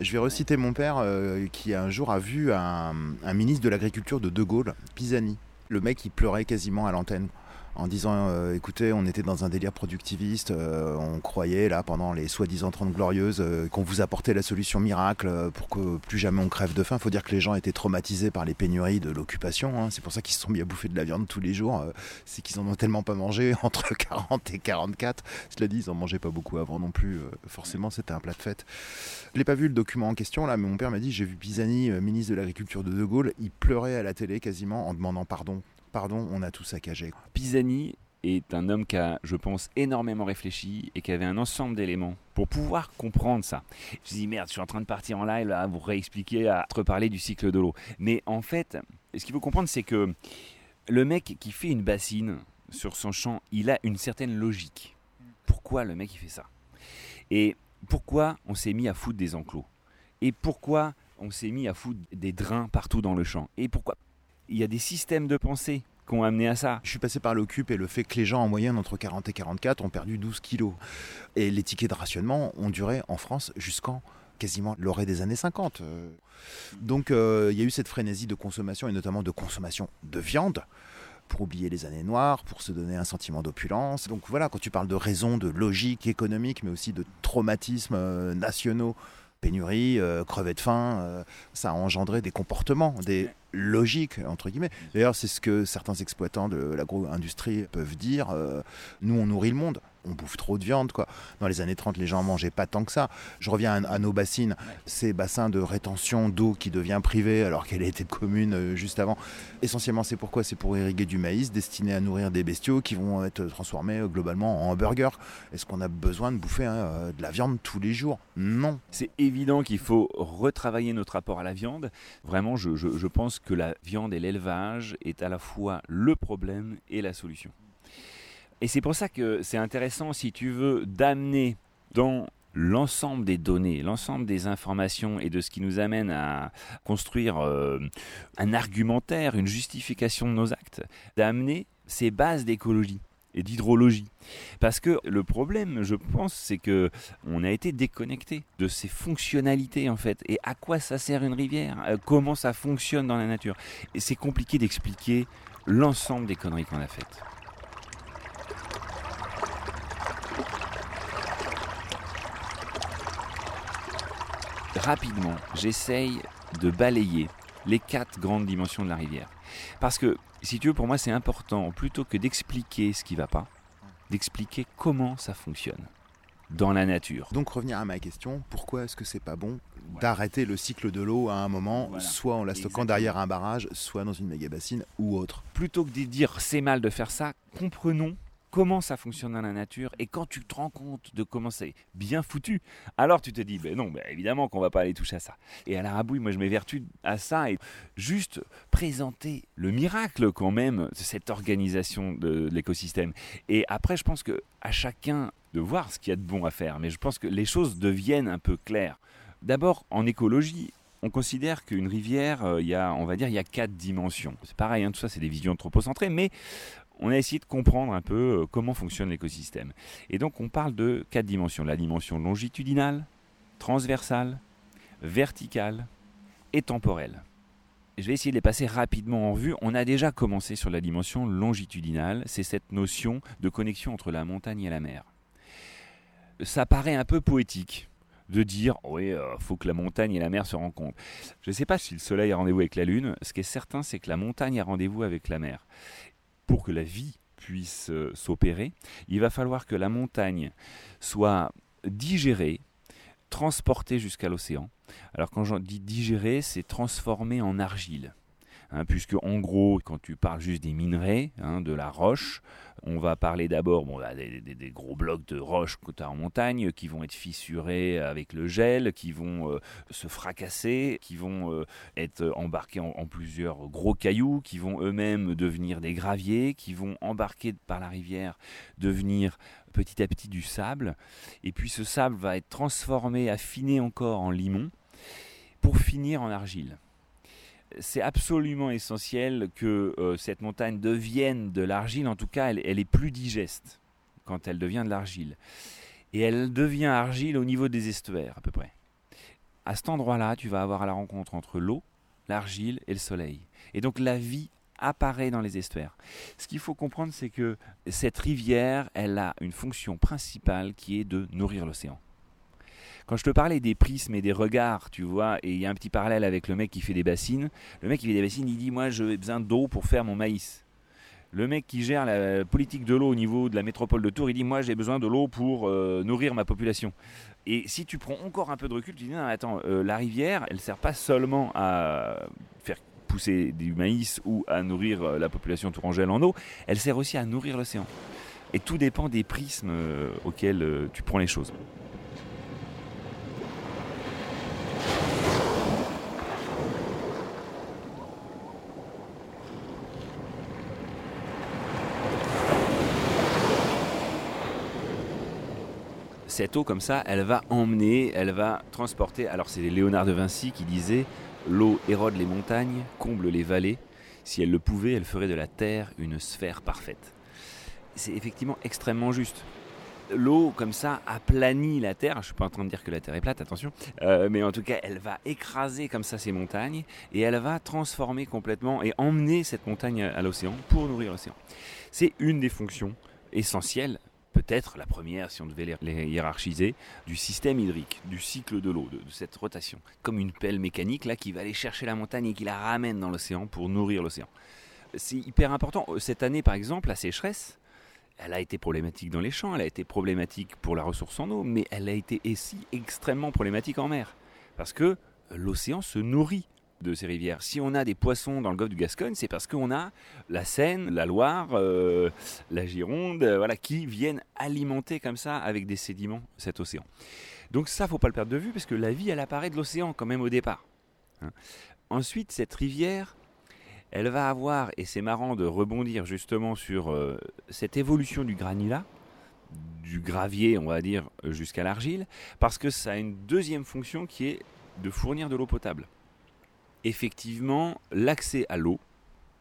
je vais reciter mon père qui un jour a vu un, un ministre de l'Agriculture de De Gaulle, Pisani. Le mec, il pleurait quasiment à l'antenne en disant euh, écoutez, on était dans un délire productiviste, euh, on croyait là pendant les soi-disant 30 glorieuses euh, qu'on vous apportait la solution miracle pour que plus jamais on crève de faim. Faut dire que les gens étaient traumatisés par les pénuries de l'occupation. hein. C'est pour ça qu'ils se sont mis à bouffer de la viande tous les jours. C'est qu'ils en ont tellement pas mangé entre 40 et 44. Cela dit, ils en mangeaient pas beaucoup avant non plus. Forcément, c'était un plat de fête. Je l'ai pas vu le document en question là, mais mon père m'a dit j'ai vu Pisani, ministre de l'Agriculture de De Gaulle, il pleurait à la télé quasiment en demandant pardon. Pardon, on a tout saccagé. Pisani est un homme qui a, je pense, énormément réfléchi et qui avait un ensemble d'éléments pour pouvoir comprendre ça. Je me dis merde, je suis en train de partir en live à vous réexpliquer, à te reparler du cycle de l'eau. Mais en fait, ce qu'il faut comprendre, c'est que le mec qui fait une bassine sur son champ, il a une certaine logique. Pourquoi le mec il fait ça? Et pourquoi on s'est mis à foutre des enclos? Et pourquoi on s'est mis à foutre des drains partout dans le champ Et pourquoi Il y a des systèmes de pensée qui ont amené à ça. Je suis passé par l'Occup et le fait que les gens en moyenne entre 40 et 44 ont perdu 12 kilos. Et les tickets de rationnement ont duré en France jusqu'en quasiment l'orée des années 50. Euh, Donc euh, il y a eu cette frénésie de consommation et notamment de consommation de viande pour oublier les années noires, pour se donner un sentiment d'opulence. Donc voilà, quand tu parles de raisons, de logique économique, mais aussi de traumatismes euh, nationaux, pénurie, euh, crever de faim, euh, ça a engendré des comportements, des logiques, entre guillemets. D'ailleurs, c'est ce que certains exploitants de l'agro-industrie peuvent dire. euh, nous, on nourrit le monde. On bouffe trop de viande, quoi. Dans les années 30, les gens mangeaient pas tant que ça. Je reviens à, à nos bassines, ces bassins de rétention d'eau qui devient privée alors qu'elle était commune euh, juste avant. Essentiellement, c'est pourquoi? C'est pour irriguer du maïs destiné à nourrir des bestiaux qui vont être transformés euh, globalement en hamburgers. Est-ce qu'on a besoin de bouffer hein, euh, de la viande tous les jours? Non. C'est évident qu'il faut retravailler notre rapport à la viande. Vraiment, je, je- je pense que la viande et l'élevage est à la fois le problème et la solution. Et c'est pour ça que c'est intéressant, si tu veux, d'amener dans l'ensemble des données, l'ensemble des informations et de ce qui nous amène à construire euh, un argumentaire, une justification de nos actes, d'amener ces bases d'écologie et d'hydrologie. Parce que le problème, je pense, c'est que on a été déconnecté de ces fonctionnalités en fait. Et à quoi ça sert une rivière? Euh, Comment ça fonctionne dans la nature? Et c'est compliqué d'expliquer l'ensemble des conneries qu'on a faites. Rapidement, j'essaye de balayer les quatre grandes dimensions de la rivière. Parce que, si tu veux, pour moi, c'est important, plutôt que d'expliquer ce qui va pas, d'expliquer comment ça fonctionne dans la nature. Donc revenir à ma question, pourquoi est-ce que c'est pas bon d'arrêter le cycle de l'eau à un moment, Voilà. soit en la stockant Exactement. derrière un barrage, soit dans une méga bassine ou autre? Plutôt que de dire c'est mal de faire ça, comprenons comment ça fonctionne dans la nature et quand tu te rends compte de comment c'est bien foutu, alors tu te dis ben non, ben évidemment qu'on va pas aller toucher à ça. Et à la rabouille, moi je m'évertue à ça et juste présenter le miracle quand même de cette organisation de, l'écosystème. Et après, je pense que à chacun de voir ce qu'il y a de bon à faire, mais je pense que les choses deviennent un peu claires. D'abord, en écologie, on considère qu'une rivière, euh, il y a, on va dire, il y a quatre dimensions. C'est pareil, hein, tout ça, c'est des visions anthropocentrées, mais on a essayé de comprendre un peu euh, comment fonctionne l'écosystème. Et donc, on parle de quatre dimensions la dimension longitudinale, transversale, verticale et temporelle. Je vais essayer de les passer rapidement en vue. On a déjà commencé sur la dimension longitudinale, c'est cette notion de connexion entre la montagne et la mer. Ça paraît un peu poétique de dire oui, euh, faut que la montagne et la mer se rencontrent. Je ne sais pas si le soleil a rendez-vous avec la lune. Ce qui est certain, c'est que la montagne a rendez-vous avec la mer. Pour que la vie puisse euh, s'opérer, il va falloir que la montagne soit digérée, transporté jusqu'à l'océan. Alors quand j'en dis digérer, c'est transformé en argile. Hein, puisque en gros, quand tu parles juste des minerais, hein, de la roche, on va parler d'abord bon, des, gros blocs de roche que tu en montagne qui vont être fissurés avec le gel, qui vont euh, se fracasser, qui vont euh, être embarqués en, plusieurs gros cailloux, qui vont eux-mêmes devenir des graviers, qui vont embarquer par la rivière devenir petit à petit du sable. Et puis ce sable va être transformé, affiné encore en limon, pour finir en argile c'est absolument essentiel que euh, cette montagne devienne de l'argile. En tout cas, elle, est plus digeste quand elle devient de l'argile. Et elle devient argile au niveau des estuaires, à peu près. À cet endroit-là, tu vas avoir la rencontre entre l'eau, l'argile et le soleil. Et donc la vie apparaît dans les estuaires. Ce qu'il faut comprendre, c'est que cette rivière, elle a une fonction principale qui est de nourrir l'océan. Quand je te parlais des prismes et des regards, tu vois, et il y a un petit parallèle avec le mec qui fait des bassines. Le mec qui fait des bassines, il dit Moi, j'ai besoin d'eau pour faire mon maïs. Le mec qui gère la politique de l'eau au niveau de la métropole de Tours, il dit Moi, j'ai besoin de l'eau pour euh, nourrir ma population. Et si tu prends encore un peu de recul, tu dis Non, attends, euh, la rivière, elle sert pas seulement à faire pousser du maïs ou à nourrir euh, la population tourangelle en eau, elle sert aussi à nourrir l'océan. Et tout dépend des prismes auxquels tu prends les choses. Cette eau comme ça, elle va emmener, elle va transporter. Alors c'est Léonard de Vinci qui disait L'eau érode les montagnes, comble les vallées. Si elle le pouvait, elle ferait de la terre une sphère parfaite. C'est effectivement extrêmement juste. L'eau, comme ça, aplanit la terre. Je ne suis pas en train de dire que la terre est plate, attention. Euh, mais en tout cas, elle va écraser comme ça ces montagnes et elle va transformer complètement et emmener cette montagne à l'océan pour nourrir l'océan. C'est une des fonctions essentielles peut-être la première, si on devait les, hiérarchiser, du système hydrique, du cycle de l'eau, de, cette rotation. Comme une pelle mécanique là qui va aller chercher la montagne et qui la ramène dans l'océan pour nourrir l'océan. C'est hyper important. Cette année, par exemple, la sécheresse, elle a été problématique dans les champs, elle a été problématique pour la ressource en eau, mais elle a été aussi extrêmement problématique en mer. Parce que l'océan se nourrit de ces rivières. Si on a des poissons dans le golfe du Gascogne, c'est parce qu'on a la Seine, la Loire, euh, la Gironde, euh, voilà, qui viennent alimenter comme ça avec des sédiments cet océan. Donc ça, faut pas le perdre de vue parce que la vie, elle apparaît de l'océan quand même au départ. Hein. Ensuite, cette rivière, elle va avoir, et c'est marrant de rebondir justement sur euh, cette évolution du granulat, du gravier, on va dire, jusqu'à l'argile, parce que ça a une deuxième fonction qui est de fournir de l'eau potable effectivement, l'accès à l'eau,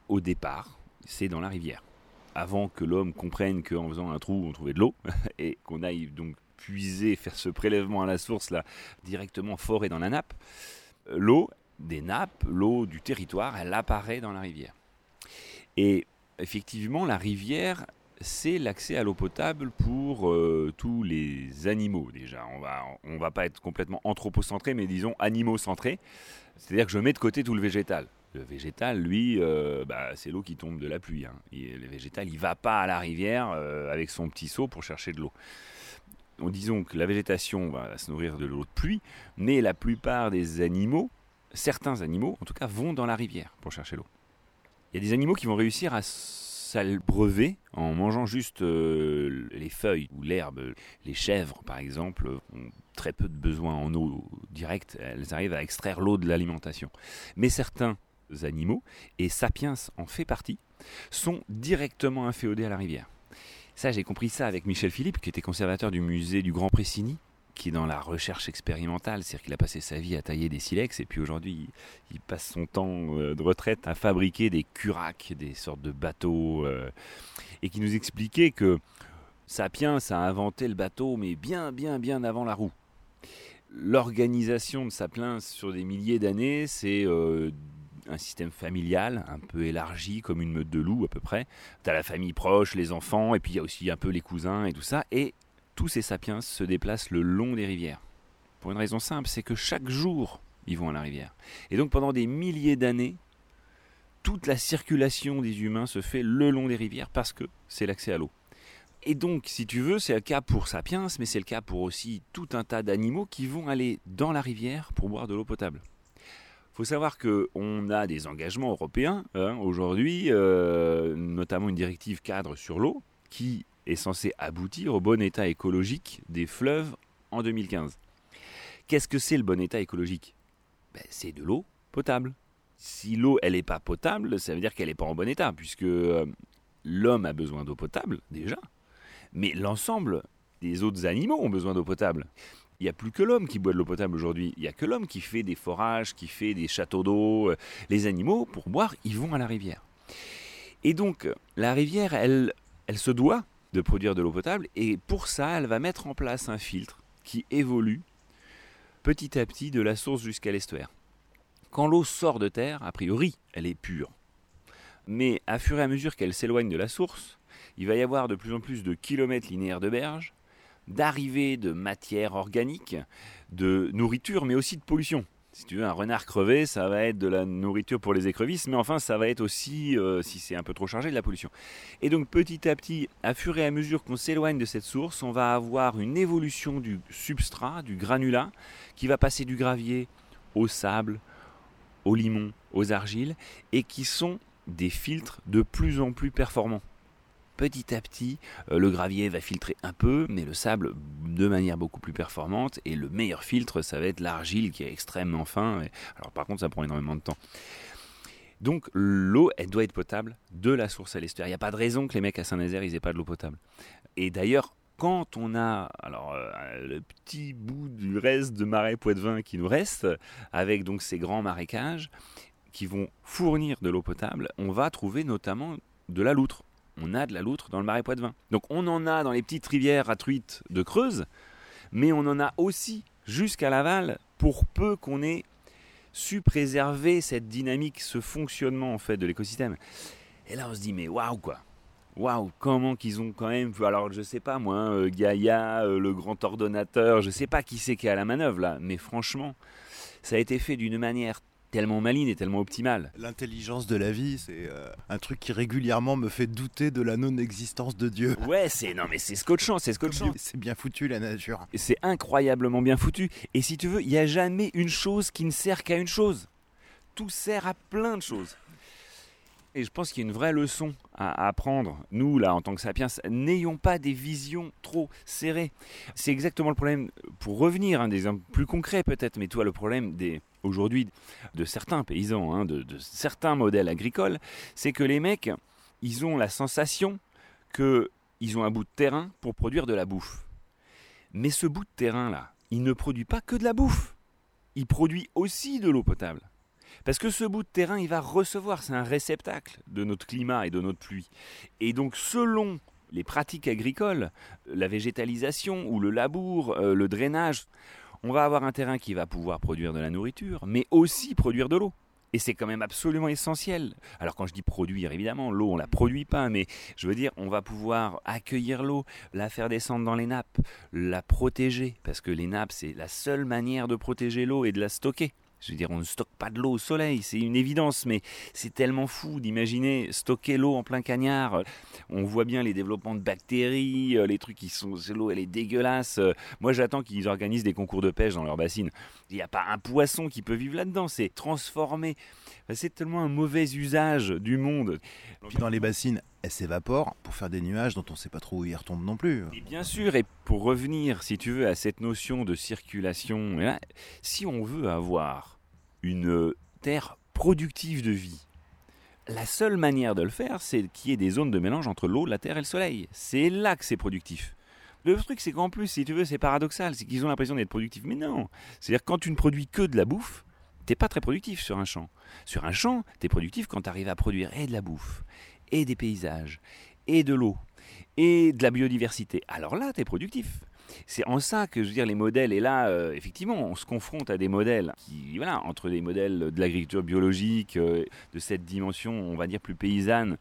au départ, c'est dans la rivière. Avant que l'homme comprenne qu'en faisant un trou, on trouvait de l'eau, et qu'on aille donc puiser, faire ce prélèvement à la source là, directement fort dans la nappe, euh, l'eau des nappes, l'eau du territoire, elle apparaît dans la rivière. Et effectivement, la rivière, c'est l'accès à l'eau potable pour euh, tous les animaux déjà. On va, on va pas être complètement anthropocentré, mais disons animaux-centré. C'est-à-dire que je mets de côté tout le végétal. Le végétal, lui, euh, bah, c'est l'eau qui tombe de la pluie. Hein. le végétal, il va pas à la rivière euh, avec son petit seau pour chercher de l'eau. Disons que la végétation va se nourrir de l'eau de pluie, mais la plupart des animaux, certains animaux en tout cas, vont dans la rivière pour chercher l'eau. Il y a des animaux qui vont réussir à s'abreuver en mangeant juste euh, les feuilles ou l'herbe. Les chèvres, par exemple, ont très peu de besoin en eau directe. Elles arrivent à extraire l'eau de l'alimentation. Mais certains animaux, et Sapiens en fait partie, sont directement inféodés à la rivière. Ça, j'ai compris ça avec Michel Philippe, qui était conservateur du musée du Grand Pressigny, qui est dans la recherche expérimentale, c'est-à-dire qu'il a passé sa vie à tailler des silex et puis aujourd'hui il, passe son temps euh, de retraite à fabriquer des curacs, des sortes de bateaux, euh, et qui nous expliquait que Sapiens a inventé le bateau mais bien bien bien avant la roue. L'organisation de Sapiens sur des milliers d'années, c'est euh, un système familial un peu élargi comme une meute de loups à peu près. Tu as la famille proche, les enfants, et puis il y a aussi un peu les cousins et tout ça. Et tous ces sapiens se déplacent le long des rivières. Pour une raison simple, c'est que chaque jour, ils vont à la rivière. Et donc pendant des milliers d'années, toute la circulation des humains se fait le long des rivières parce que c'est l'accès à l'eau. Et donc, si tu veux, c'est le cas pour Sapiens, mais c'est le cas pour aussi tout un tas d'animaux qui vont aller dans la rivière pour boire de l'eau potable. Il faut savoir qu'on a des engagements européens hein, aujourd'hui, euh, notamment une directive cadre sur l'eau, qui est censée aboutir au bon état écologique des fleuves en 2015. Qu'est-ce que c'est le bon état écologique? Ben, C'est de l'eau potable. Si l'eau elle n'est pas potable, ça veut dire qu'elle n'est pas en bon état, puisque euh, l'homme a besoin d'eau potable déjà, mais l'ensemble des autres animaux ont besoin d'eau potable. Il n'y a plus que l'homme qui boit de l'eau potable aujourd'hui. Il n'y a que l'homme qui fait des forages, qui fait des châteaux d'eau. Les animaux, pour boire, ils vont à la rivière. Et donc, la rivière, elle, elle se doit de produire de l'eau potable. Et pour ça, elle va mettre en place un filtre qui évolue petit à petit de la source jusqu'à l'estuaire. Quand l'eau sort de terre, a priori, elle est pure. Mais à fur et à mesure qu'elle s'éloigne de la source, il va y avoir de plus en plus de kilomètres linéaires de berges, d'arrivée de matière organique, de nourriture, mais aussi de pollution. Si tu veux, un renard crevé, ça va être de la nourriture pour les écrevisses, mais enfin, ça va être aussi, euh, si c'est un peu trop chargé, de la pollution. Et donc, petit à petit, à fur et à mesure qu'on s'éloigne de cette source, on va avoir une évolution du substrat, du granulat, qui va passer du gravier au sable, au limon, aux argiles, et qui sont des filtres de plus en plus performants petit à petit, euh, le gravier va filtrer un peu, mais le sable de manière beaucoup plus performante. Et le meilleur filtre, ça va être l'argile qui est extrêmement fin. Alors par contre, ça prend énormément de temps. Donc l'eau, elle doit être potable de la source à l'estuaire. Il n'y a pas de raison que les mecs à Saint-Nazaire, ils aient pas de l'eau potable. Et d'ailleurs, quand on a alors euh, le petit bout du reste de marais Poitevin qui nous reste, avec donc ces grands marécages qui vont fournir de l'eau potable, on va trouver notamment de la loutre on a de la loutre dans le marais Poitevin. Donc on en a dans les petites rivières à truites de Creuse, mais on en a aussi jusqu'à l'aval pour peu qu'on ait su préserver cette dynamique, ce fonctionnement en fait de l'écosystème. Et là on se dit mais waouh quoi Waouh, comment qu'ils ont quand même. Alors, je sais pas, moi, euh, Gaïa, euh, le grand ordonnateur, je sais pas qui c'est qui est à la manœuvre là, mais franchement, ça a été fait d'une manière tellement maligne et tellement optimale. L'intelligence de la vie, c'est euh, un truc qui régulièrement me fait douter de la non-existence de Dieu. Ouais, c'est non mais c'est scotchant, c'est scotchant. C'est bien foutu la nature. C'est incroyablement bien foutu. Et si tu veux, il n'y a jamais une chose qui ne sert qu'à une chose. Tout sert à plein de choses. Et je pense qu'il y a une vraie leçon à apprendre, nous, là, en tant que sapiens, n'ayons pas des visions trop serrées. C'est exactement le problème, pour revenir, un des exemples plus concrets peut-être, mais toi, le problème des, aujourd'hui de certains paysans, hein, de, certains modèles agricoles, c'est que les mecs, ils ont la sensation qu'ils ont un bout de terrain pour produire de la bouffe. Mais ce bout de terrain-là, il ne produit pas que de la bouffe. Il produit aussi de l'eau potable. Parce que ce bout de terrain, il va recevoir, c'est un réceptacle de notre climat et de notre pluie. Et donc selon les pratiques agricoles, la végétalisation ou le labour, euh, le drainage, on va avoir un terrain qui va pouvoir produire de la nourriture, mais aussi produire de l'eau. Et c'est quand même absolument essentiel. Alors quand je dis produire, évidemment, l'eau, on la produit pas, mais je veux dire, on va pouvoir accueillir l'eau, la faire descendre dans les nappes, la protéger, parce que les nappes, c'est la seule manière de protéger l'eau et de la stocker. Je veux dire, on ne stocke pas de l'eau au soleil, c'est une évidence, mais c'est tellement fou d'imaginer stocker l'eau en plein cagnard. On voit bien les développements de bactéries, euh, les trucs qui sont. L'eau, elle est dégueulasse. Moi, j'attends qu'ils organisent des concours de pêche dans leur bassine. Il n'y a pas un poisson qui peut vivre là-dedans, c'est transformé. C'est tellement un mauvais usage du monde. Puis dans les bassines, elles s'évaporent pour faire des nuages dont on ne sait pas trop où ils retombent non plus. Et bien sûr, et pour revenir, si tu veux, à cette notion de circulation, si on veut avoir une terre productive de vie, la seule manière de le faire, c'est qu'il y ait des zones de mélange entre l'eau, la terre et le soleil. C'est là que c'est productif. Le truc, c'est qu'en plus, si tu veux, c'est paradoxal, c'est qu'ils ont l'impression d'être productifs. Mais non C'est-à-dire, quand tu ne produis que de la bouffe, t'es pas très productif sur un champ. Sur un champ, tu es productif quand tu arrives à produire et de la bouffe, et des paysages, et de l'eau, et de la biodiversité. Alors là, tu es productif. C'est en ça que je veux dire les modèles et là euh, effectivement on se confronte à des modèles qui voilà entre des modèles de l'agriculture biologique euh, de cette dimension on va dire plus paysanne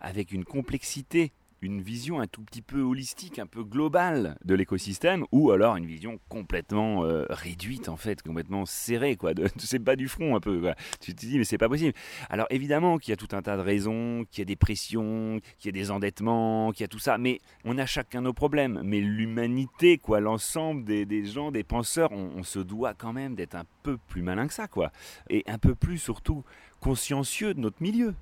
avec une complexité une vision un tout petit peu holistique, un peu globale de l'écosystème, ou alors une vision complètement euh, réduite en fait, complètement serrée, quoi. De, c'est pas du front un peu. Tu te dis mais c'est pas possible. Alors évidemment qu'il y a tout un tas de raisons, qu'il y a des pressions, qu'il y a des endettements, qu'il y a tout ça, mais on a chacun nos problèmes. Mais l'humanité, quoi, l'ensemble des, des gens, des penseurs, on, on se doit quand même d'être un peu plus malin que ça, quoi, et un peu plus surtout consciencieux de notre milieu.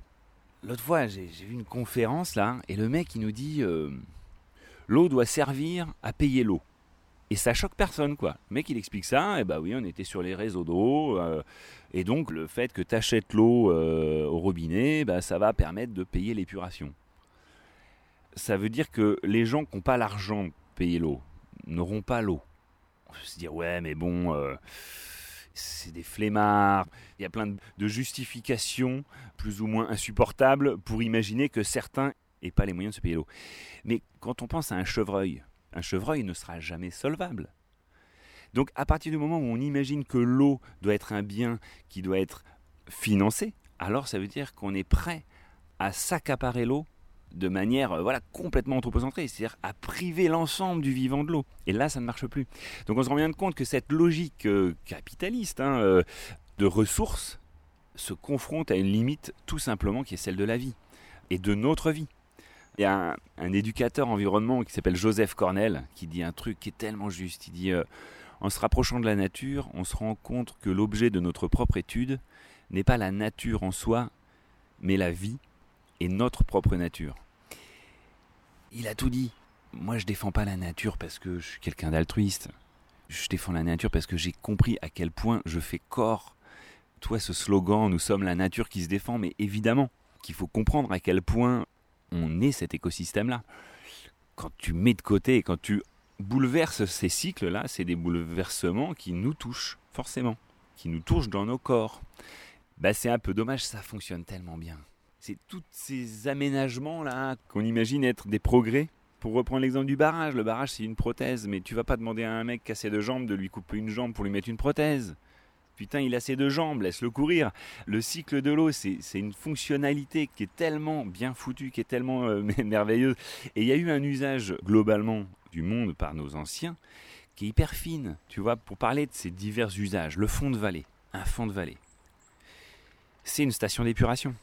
L'autre fois, j'ai vu une conférence là, et le mec il nous dit euh, l'eau doit servir à payer l'eau. Et ça choque personne, quoi. Le mec, il explique ça, et bah oui, on était sur les réseaux d'eau, euh, et donc le fait que tu l'eau euh, au robinet, bah, ça va permettre de payer l'épuration. Ça veut dire que les gens qui n'ont pas l'argent de payer l'eau n'auront pas l'eau. On peut se dire, ouais, mais bon, c'est des flemmards. Il y a plein de justifications plus ou moins insupportables pour imaginer que certains n'aient pas les moyens de se payer l'eau. Mais quand on pense à un chevreuil, un chevreuil ne sera jamais solvable. Donc à partir du moment où on imagine que l'eau doit être un bien qui doit être financé, alors ça veut dire qu'on est prêt à s'accaparer l'eau de manière euh, voilà complètement anthropocentrée, c'est-à-dire à priver l'ensemble du vivant de l'eau. Et là, ça ne marche plus. Donc on se rend bien compte que cette logique euh, capitaliste hein, euh, de ressources se confronte à une limite tout simplement qui est celle de la vie et de notre vie. Il y a un, éducateur environnement qui s'appelle Joseph Cornell qui dit un truc qui est tellement juste. Il dit en se rapprochant de la nature, on se rend compte que l'objet de notre propre étude n'est pas la nature en soi, mais la vie notre propre nature. Il a tout dit. Moi, je défends pas la nature parce que je suis quelqu'un d'altruiste. Je défends la nature parce que j'ai compris à quel point je fais corps. Toi, ce slogan, nous sommes la nature qui se défend, mais évidemment qu'il faut comprendre à quel point on est cet écosystème-là. Quand tu mets de côté, quand tu bouleverses ces cycles-là, c'est des bouleversements qui nous touchent, forcément, qui nous touchent dans nos corps. Bah, c'est un peu dommage, ça fonctionne tellement bien c'est tous ces aménagements-là qu'on imagine être des progrès. Pour reprendre l'exemple du barrage, le barrage c'est une prothèse, mais tu vas pas demander à un mec cassé de jambes de lui couper une jambe pour lui mettre une prothèse. Putain, il a ses deux jambes, laisse-le courir. Le cycle de l'eau, c'est une fonctionnalité qui est tellement bien foutue, qui est tellement euh, merveilleuse. Et il y a eu un usage globalement du monde par nos anciens qui est hyper fine, tu vois, pour parler de ces divers usages. Le fond de vallée, un fond de vallée. C'est une station d'épuration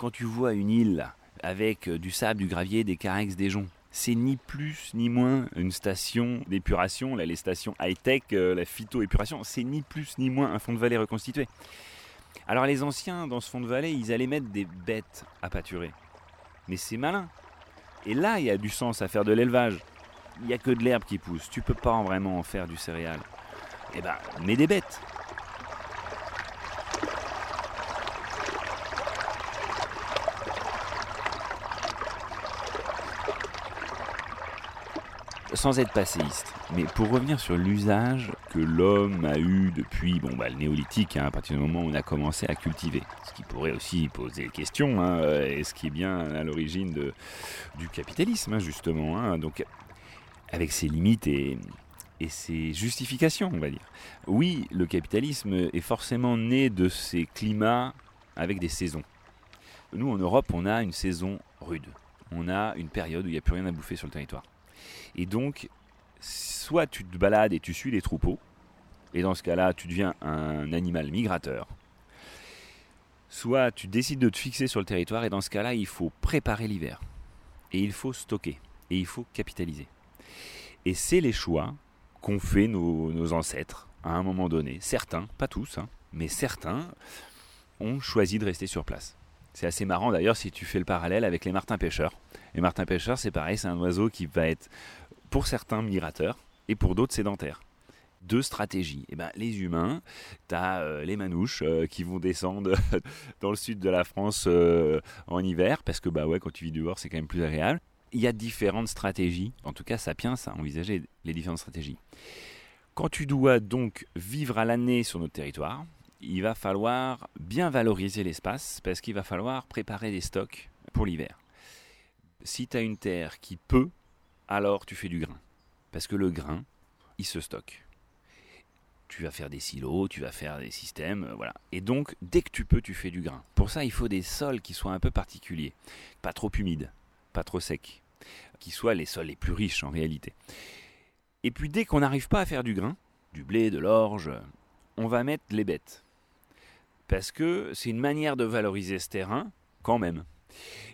quand tu vois une île avec euh, du sable, du gravier, des carex, des joncs, c'est ni plus ni moins une station d'épuration, là les stations high-tech, euh, la phytoépuration, c'est ni plus ni moins un fond de vallée reconstitué. Alors les anciens, dans ce fond de vallée, ils allaient mettre des bêtes à pâturer. Mais c'est malin. Et là, il y a du sens à faire de l'élevage. Il n'y a que de l'herbe qui pousse. Tu peux pas vraiment en faire du céréal. Eh ben, mets des bêtes. Sans être passéiste, mais pour revenir sur l'usage que l'homme a eu depuis bon, bah, le néolithique, hein, à partir du moment où on a commencé à cultiver, ce qui pourrait aussi poser question, hein, est-ce qui est bien à l'origine du capitalisme, hein, justement, hein, donc avec ses limites et, et ses justifications, on va dire. Oui, le capitalisme est forcément né de ces climats avec des saisons. Nous, en Europe, on a une saison rude. On a une période où il n'y a plus rien à bouffer sur le territoire. Et donc, soit tu te balades et tu suis les troupeaux, et dans ce cas-là, tu deviens un animal migrateur. Soit tu décides de te fixer sur le territoire, et dans ce cas-là, il faut préparer l'hiver. Et il faut stocker. Et il faut capitaliser. Et c'est les choix qu'ont fait nos, ancêtres à un moment donné. Certains, pas tous, hein, mais certains ont choisi de rester sur place. C'est assez marrant d'ailleurs si tu fais le parallèle avec les martins pêcheurs. Les martins pêcheurs, c'est pareil, c'est un oiseau qui va être pour certains migrateurs et pour d'autres sédentaires. Deux stratégies. Eh ben, les humains, tu as euh, les manouches euh, qui vont descendre dans le sud de la France euh, en hiver, parce que bah ouais, quand tu vis dehors, c'est quand même plus agréable. Il y a différentes stratégies, en tout cas Sapiens a envisagé les différentes stratégies. Quand tu dois donc vivre à l'année sur notre territoire, il va falloir bien valoriser l'espace parce qu'il va falloir préparer des stocks pour l'hiver. Si tu as une terre qui peut, alors tu fais du grain. Parce que le grain, il se stocke. Tu vas faire des silos, tu vas faire des systèmes, euh, voilà. Et donc, dès que tu peux, tu fais du grain. Pour ça, il faut des sols qui soient un peu particuliers. Pas trop humides, pas trop secs. qui soient les sols les plus riches en réalité. Et puis dès qu'on n'arrive pas à faire du grain, du blé, de l'orge, on va mettre les bêtes. Parce que c'est une manière de valoriser ce terrain quand même.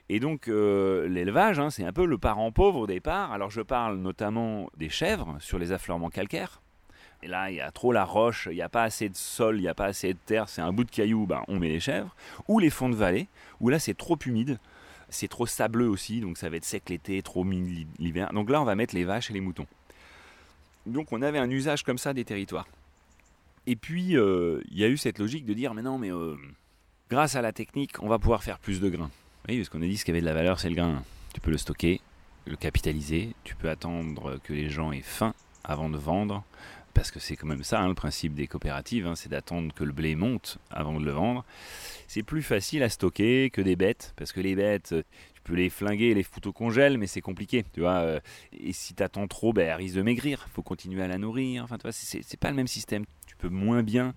Et donc euh, l'élevage, hein, c'est un peu le parent pauvre au départ. Alors je parle notamment des chèvres sur les affleurements calcaires. Et là, il y a trop la roche, il n'y a pas assez de sol, il n'y a pas assez de terre, c'est un bout de caillou, ben, on met les chèvres. Ou les fonds de vallée, où là c'est trop humide, c'est trop sableux aussi, donc ça va être sec l'été, trop humide l'hiver. Donc là, on va mettre les vaches et les moutons. Donc on avait un usage comme ça des territoires. Et puis, euh, il y a eu cette logique de dire, mais non, mais euh, grâce à la technique, on va pouvoir faire plus de grains. Oui, parce qu'on a dit ce qui avait de la valeur, c'est le grain. Tu peux le stocker, le capitaliser, tu peux attendre que les gens aient faim avant de vendre, parce que c'est quand même ça hein, le principe des coopératives, hein, c'est d'attendre que le blé monte avant de le vendre. C'est plus facile à stocker que des bêtes, parce que les bêtes, tu peux les flinguer, les foutre au congèle, mais c'est compliqué, tu vois. Euh, et si tu attends trop, ben, elle risque de maigrir, faut continuer à la nourrir. Enfin, tu vois, c'est pas le même système. Tu peux moins bien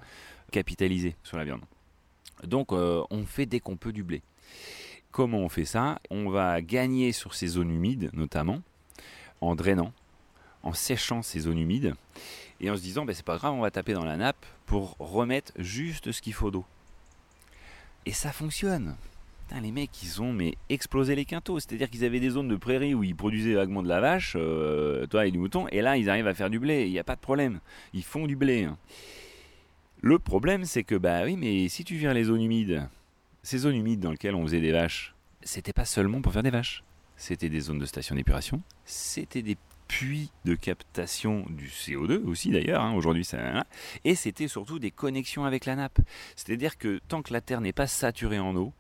capitaliser sur la viande. Donc, euh, on fait dès qu'on peut du blé. Comment on fait ça On va gagner sur ces zones humides, notamment, en drainant, en séchant ces zones humides, et en se disant, ben, c'est pas grave, on va taper dans la nappe pour remettre juste ce qu'il faut d'eau. Et ça fonctionne. les mecs, ils ont mais explosé les quintaux. C'est-à-dire qu'ils avaient des zones de prairie où ils produisaient vaguement de la vache, euh, toi et du mouton, et là, ils arrivent à faire du blé. Il n'y a pas de problème. Ils font du blé. Hein. Le problème, c'est que, bah oui, mais si tu vires les zones humides, ces zones humides dans lesquelles on faisait des vaches, c'était pas seulement pour faire des vaches. C'était des zones de station d'épuration, c'était des puits de captation du CO2 aussi d'ailleurs, hein, aujourd'hui ça... Et c'était surtout des connexions avec la nappe. C'est-à-dire que tant que la terre n'est pas saturée en eau,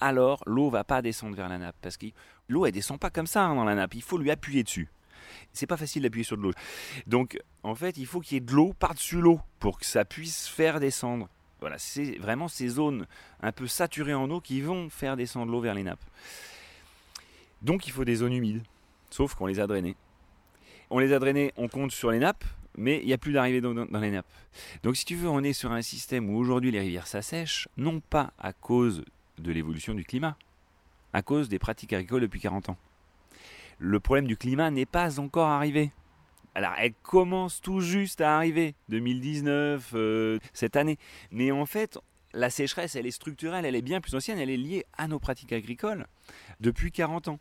alors l'eau va pas descendre vers la nappe. Parce que l'eau elle descend pas comme ça hein, dans la nappe, il faut lui appuyer dessus. C'est pas facile d'appuyer sur de l'eau. Donc en fait il faut qu'il y ait de l'eau par-dessus l'eau pour que ça puisse faire descendre. Voilà, c'est vraiment ces zones un peu saturées en eau qui vont faire descendre l'eau vers les nappes. Donc il faut des zones humides, sauf qu'on les a drainées on les a drainés, on compte sur les nappes, mais il n'y a plus d'arrivée dans, les nappes. Donc si tu veux, on est sur un système où aujourd'hui les rivières s'assèchent, non pas à cause de l'évolution du climat, à cause des pratiques agricoles depuis 40 ans. Le problème du climat n'est pas encore arrivé. Alors, elle commence tout juste à arriver, 2019, euh, cette année. Mais en fait, la sécheresse, elle est structurelle, elle est bien plus ancienne, elle est liée à nos pratiques agricoles depuis 40 ans.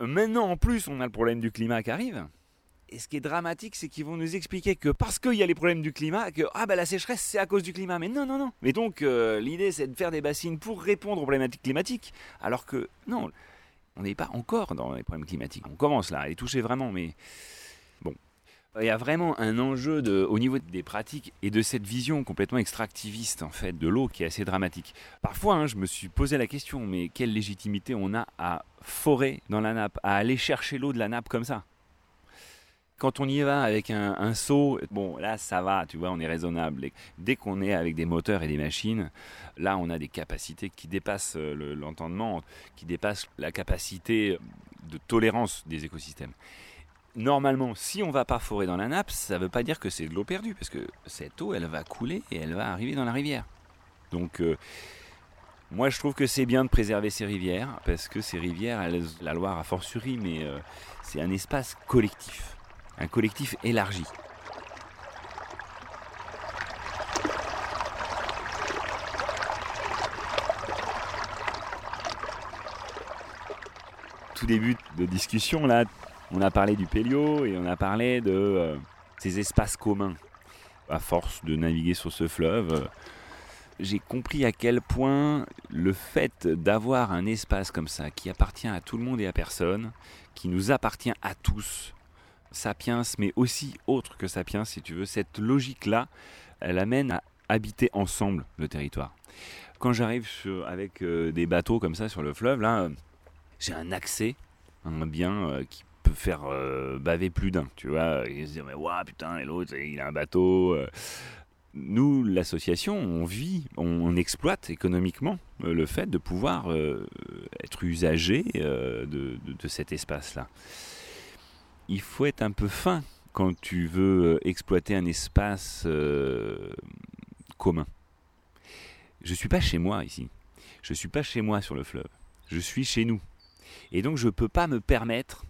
Maintenant, en plus, on a le problème du climat qui arrive. Et ce qui est dramatique, c'est qu'ils vont nous expliquer que parce qu'il y a les problèmes du climat, que ah bah la sécheresse c'est à cause du climat. Mais non, non, non. Mais donc euh, l'idée c'est de faire des bassines pour répondre aux problématiques climatiques, alors que non, on n'est pas encore dans les problèmes climatiques. On commence là, à les toucher vraiment, mais bon. Il y a vraiment un enjeu de, au niveau des pratiques et de cette vision complètement extractiviste en fait de l'eau qui est assez dramatique. Parfois, hein, je me suis posé la question, mais quelle légitimité on a à forer dans la nappe, à aller chercher l'eau de la nappe comme ça? Quand on y va avec un, seau, bon là ça va, tu vois, on est raisonnable. dès qu'on est avec des moteurs et des machines, là on a des capacités qui dépassent euh, l'entendement, qui dépassent la capacité de tolérance des écosystèmes normalement, si on va pas forer dans la nappe, ça ne veut pas dire que c'est de l'eau perdue, parce que cette eau, elle va couler et elle va arriver dans la rivière. Donc, euh, moi, je trouve que c'est bien de préserver ces rivières, parce que ces rivières, la Loire a fortiori, mais euh, c'est un espace collectif, un collectif élargi. Tout début de discussion, là, on a parlé du Pélio et on a parlé de euh, ces espaces communs. À force de naviguer sur ce fleuve, euh, j'ai compris à quel point le fait d'avoir un espace comme ça, qui appartient à tout le monde et à personne, qui nous appartient à tous, sapiens, mais aussi autre que sapiens, si tu veux, cette logique-là, elle amène à habiter ensemble le territoire. Quand j'arrive avec euh, des bateaux comme ça sur le fleuve, là, j'ai un accès, un bien qui faire euh, baver plus d'un, tu vois. Et se dire, mais waouh, putain, et l'autre, il a un bateau. Euh. Nous, l'association, on vit, on, exploite économiquement euh, le fait de pouvoir être usagé de, cet espace-là. Il faut être un peu fin quand tu veux exploiter un espace commun. Je suis pas chez moi ici. Je suis pas chez moi sur le fleuve. Je suis chez nous. Et donc je ne peux pas me permettre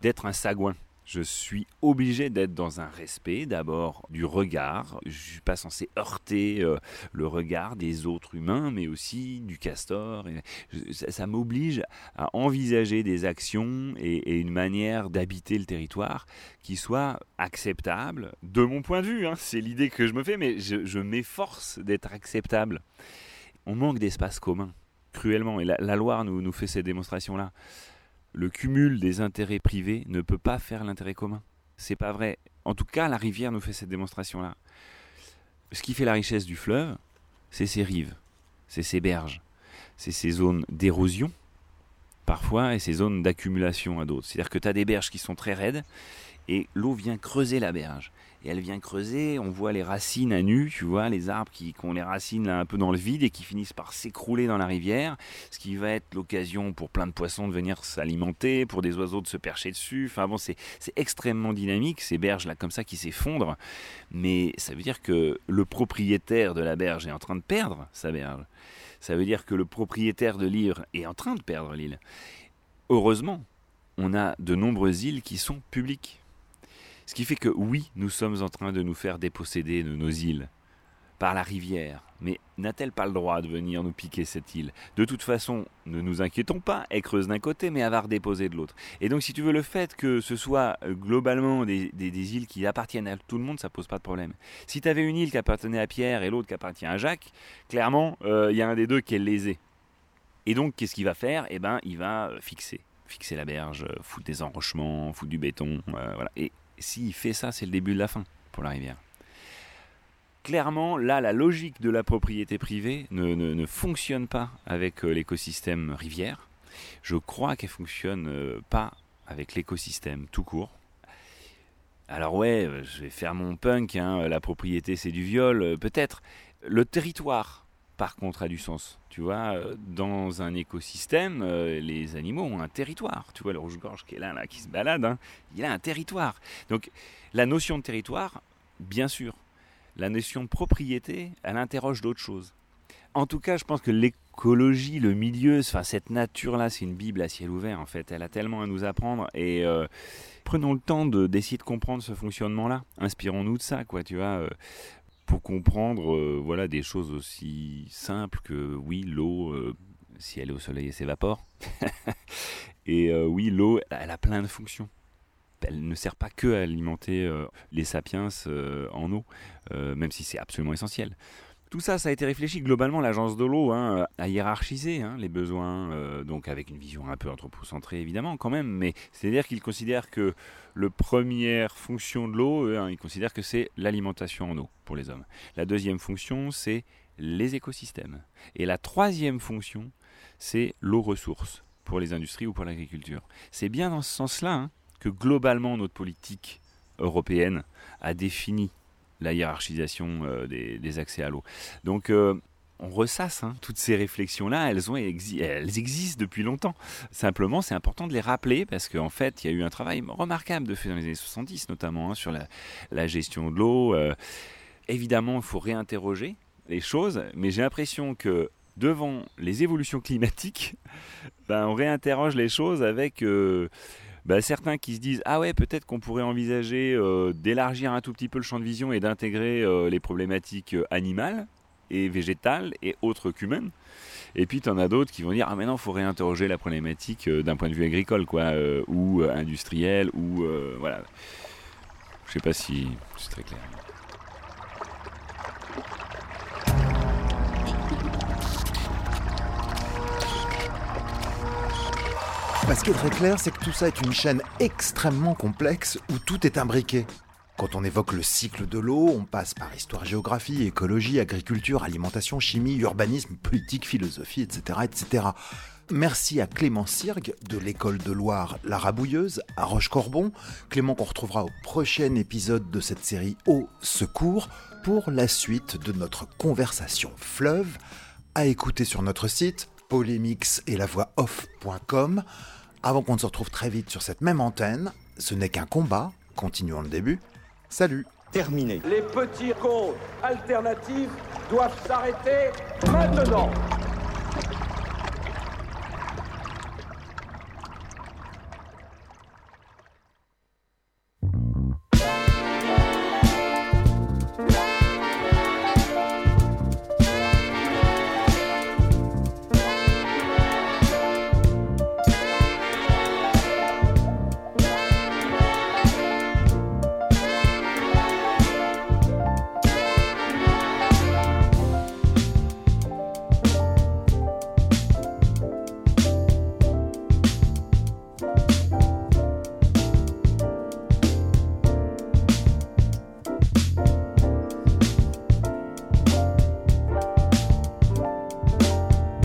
d'être un sagouin. Je suis obligé d'être dans un respect d'abord du regard. Je suis pas censé heurter euh, le regard des autres humains, mais aussi du castor. ça, m'oblige à envisager des actions et, une manière d'habiter le territoire qui soit acceptable de mon point de vue. Hein. C'est l'idée que je me fais, mais je, m'efforce d'être acceptable. On manque d'espace commun, cruellement, et la, Loire nous, nous fait ces démonstrations-là le cumul des intérêts privés ne peut pas faire l'intérêt commun. C'est pas vrai. En tout cas, la rivière nous fait cette démonstration-là. Ce qui fait la richesse du fleuve, c'est ses rives, c'est ses berges, c'est ses zones d'érosion, parfois, et ses zones d'accumulation à d'autres. C'est-à-dire que tu as des berges qui sont très raides, et l'eau vient creuser la berge et elle vient creuser, on voit les racines à nu, tu vois, les arbres qui, ont les racines là, un peu dans le vide et qui finissent par s'écrouler dans la rivière, ce qui va être l'occasion pour plein de poissons de venir s'alimenter, pour des oiseaux de se percher dessus, enfin bon, c'est extrêmement dynamique, ces berges là comme ça qui s'effondrent, mais ça veut dire que le propriétaire de la berge est en train de perdre sa berge, ça veut dire que le propriétaire de l'île est en train de perdre l'île. Heureusement, on a de nombreuses îles qui sont publiques. Ce qui fait que oui, nous sommes en train de nous faire déposséder de nos îles par la rivière. Mais n'a-t-elle pas le droit de venir nous piquer cette île? De toute façon, ne nous inquiétons pas, elle creuse d'un côté, mais elle va redéposer de l'autre. Et donc, si tu veux, le fait que ce soit euh, globalement des, îles qui appartiennent à tout le monde, ça pose pas de problème. Si tu avais une île qui appartenait à Pierre et l'autre qui appartient à Jacques, clairement, euh, il y a un des deux qui est lésé. Et donc, qu'est-ce qu'il va faire? Eh ben, il va euh, fixer. Fixer la berge, foutre des enrochements, foutre du béton, voilà. Et s'il fait ça, c'est le début de la fin pour la rivière. Clairement, là, la logique de la propriété privée ne, fonctionne pas avec euh, l'écosystème rivière. Je crois qu'elle fonctionne euh, pas avec l'écosystème tout court. Alors ouais, euh, je vais faire mon punk, hein, la propriété c'est du viol, peut-être. Le territoire, par contre a du sens. Tu vois, euh, dans un écosystème, euh, les animaux ont un territoire. Tu vois, le rouge-gorge qui est là, qui se balade, hein, il a un territoire. Donc, la notion de territoire, bien sûr. La notion de propriété, elle interroge d'autres choses. En tout cas, je pense que l'écologie, le milieu, enfin cette nature-là, c'est une bible à ciel ouvert en fait. Elle a tellement à nous apprendre et euh, prenons le temps de d'essayer de comprendre ce fonctionnement-là. Inspirons-nous de ça, quoi. Tu vois, pour comprendre euh, voilà des choses aussi simples que oui l'eau euh, si elle est au soleil elle s'évapore. Et euh, oui l'eau elle a plein de fonctions. Elle ne sert pas que à alimenter les sapiens en eau même si c'est absolument essentiel. Tout ça, ça a été réfléchi. Globalement. L'agence de l'eau hein, a hiérarchisé hein, les besoins, donc avec une vision un peu anthropocentrée évidemment quand même, mais c'est-à-dire qu'ils considèrent que la première fonction de l'eau, hein, ils considèrent que c'est l'alimentation en eau pour les hommes. La deuxième fonction, c'est les écosystèmes. Et la troisième fonction, c'est l'eau ressource pour les industries ou pour l'agriculture. C'est bien dans ce sens-là que globalement notre politique européenne a défini la hiérarchisation euh, des, accès à l'eau. Donc euh, on ressasse hein, toutes ces réflexions-là, elles, elles existent depuis longtemps. Simplement, c'est important de les rappeler parce qu'en fait, il y a eu un travail remarquable de fait dans les années 70, notamment hein, sur la, gestion de l'eau. Euh, évidemment, il faut réinterroger les choses, mais j'ai l'impression que devant les évolutions climatiques, ben, on réinterroge les choses avec bah, certains qui se disent ah ouais peut-être qu'on pourrait envisager euh, d'élargir un tout petit peu le champ de vision et d'intégrer euh, les problématiques euh, animales et végétales et autres qu'humaines. Et puis tu en as d'autres qui vont dire ah maintenant il faut réinterroger la problématique d'un point de vue agricole quoi ou industriel ou voilà. Je sais pas si c'est très clair. ce qui est très clair, c'est que tout ça est une chaîne extrêmement complexe où tout est imbriqué. Quand on évoque le cycle de l'eau, on passe par histoire-géographie, écologie, agriculture, alimentation, chimie, urbanisme, politique, philosophie, etc. etc. Merci à Clément Sirgue de l'école de Loire La Rabouilleuse à Roche-Corbon. Clément qu'on retrouvera au prochain épisode de cette série Au Secours pour la suite de notre conversation fleuve à écouter sur notre site polémix et la voix off.com. Avant qu'on ne se retrouve très vite sur cette même antenne, ce n'est qu'un combat. Continuons le début. Salut. Terminé. Les petits comptes alternatifs doivent s'arrêter maintenant.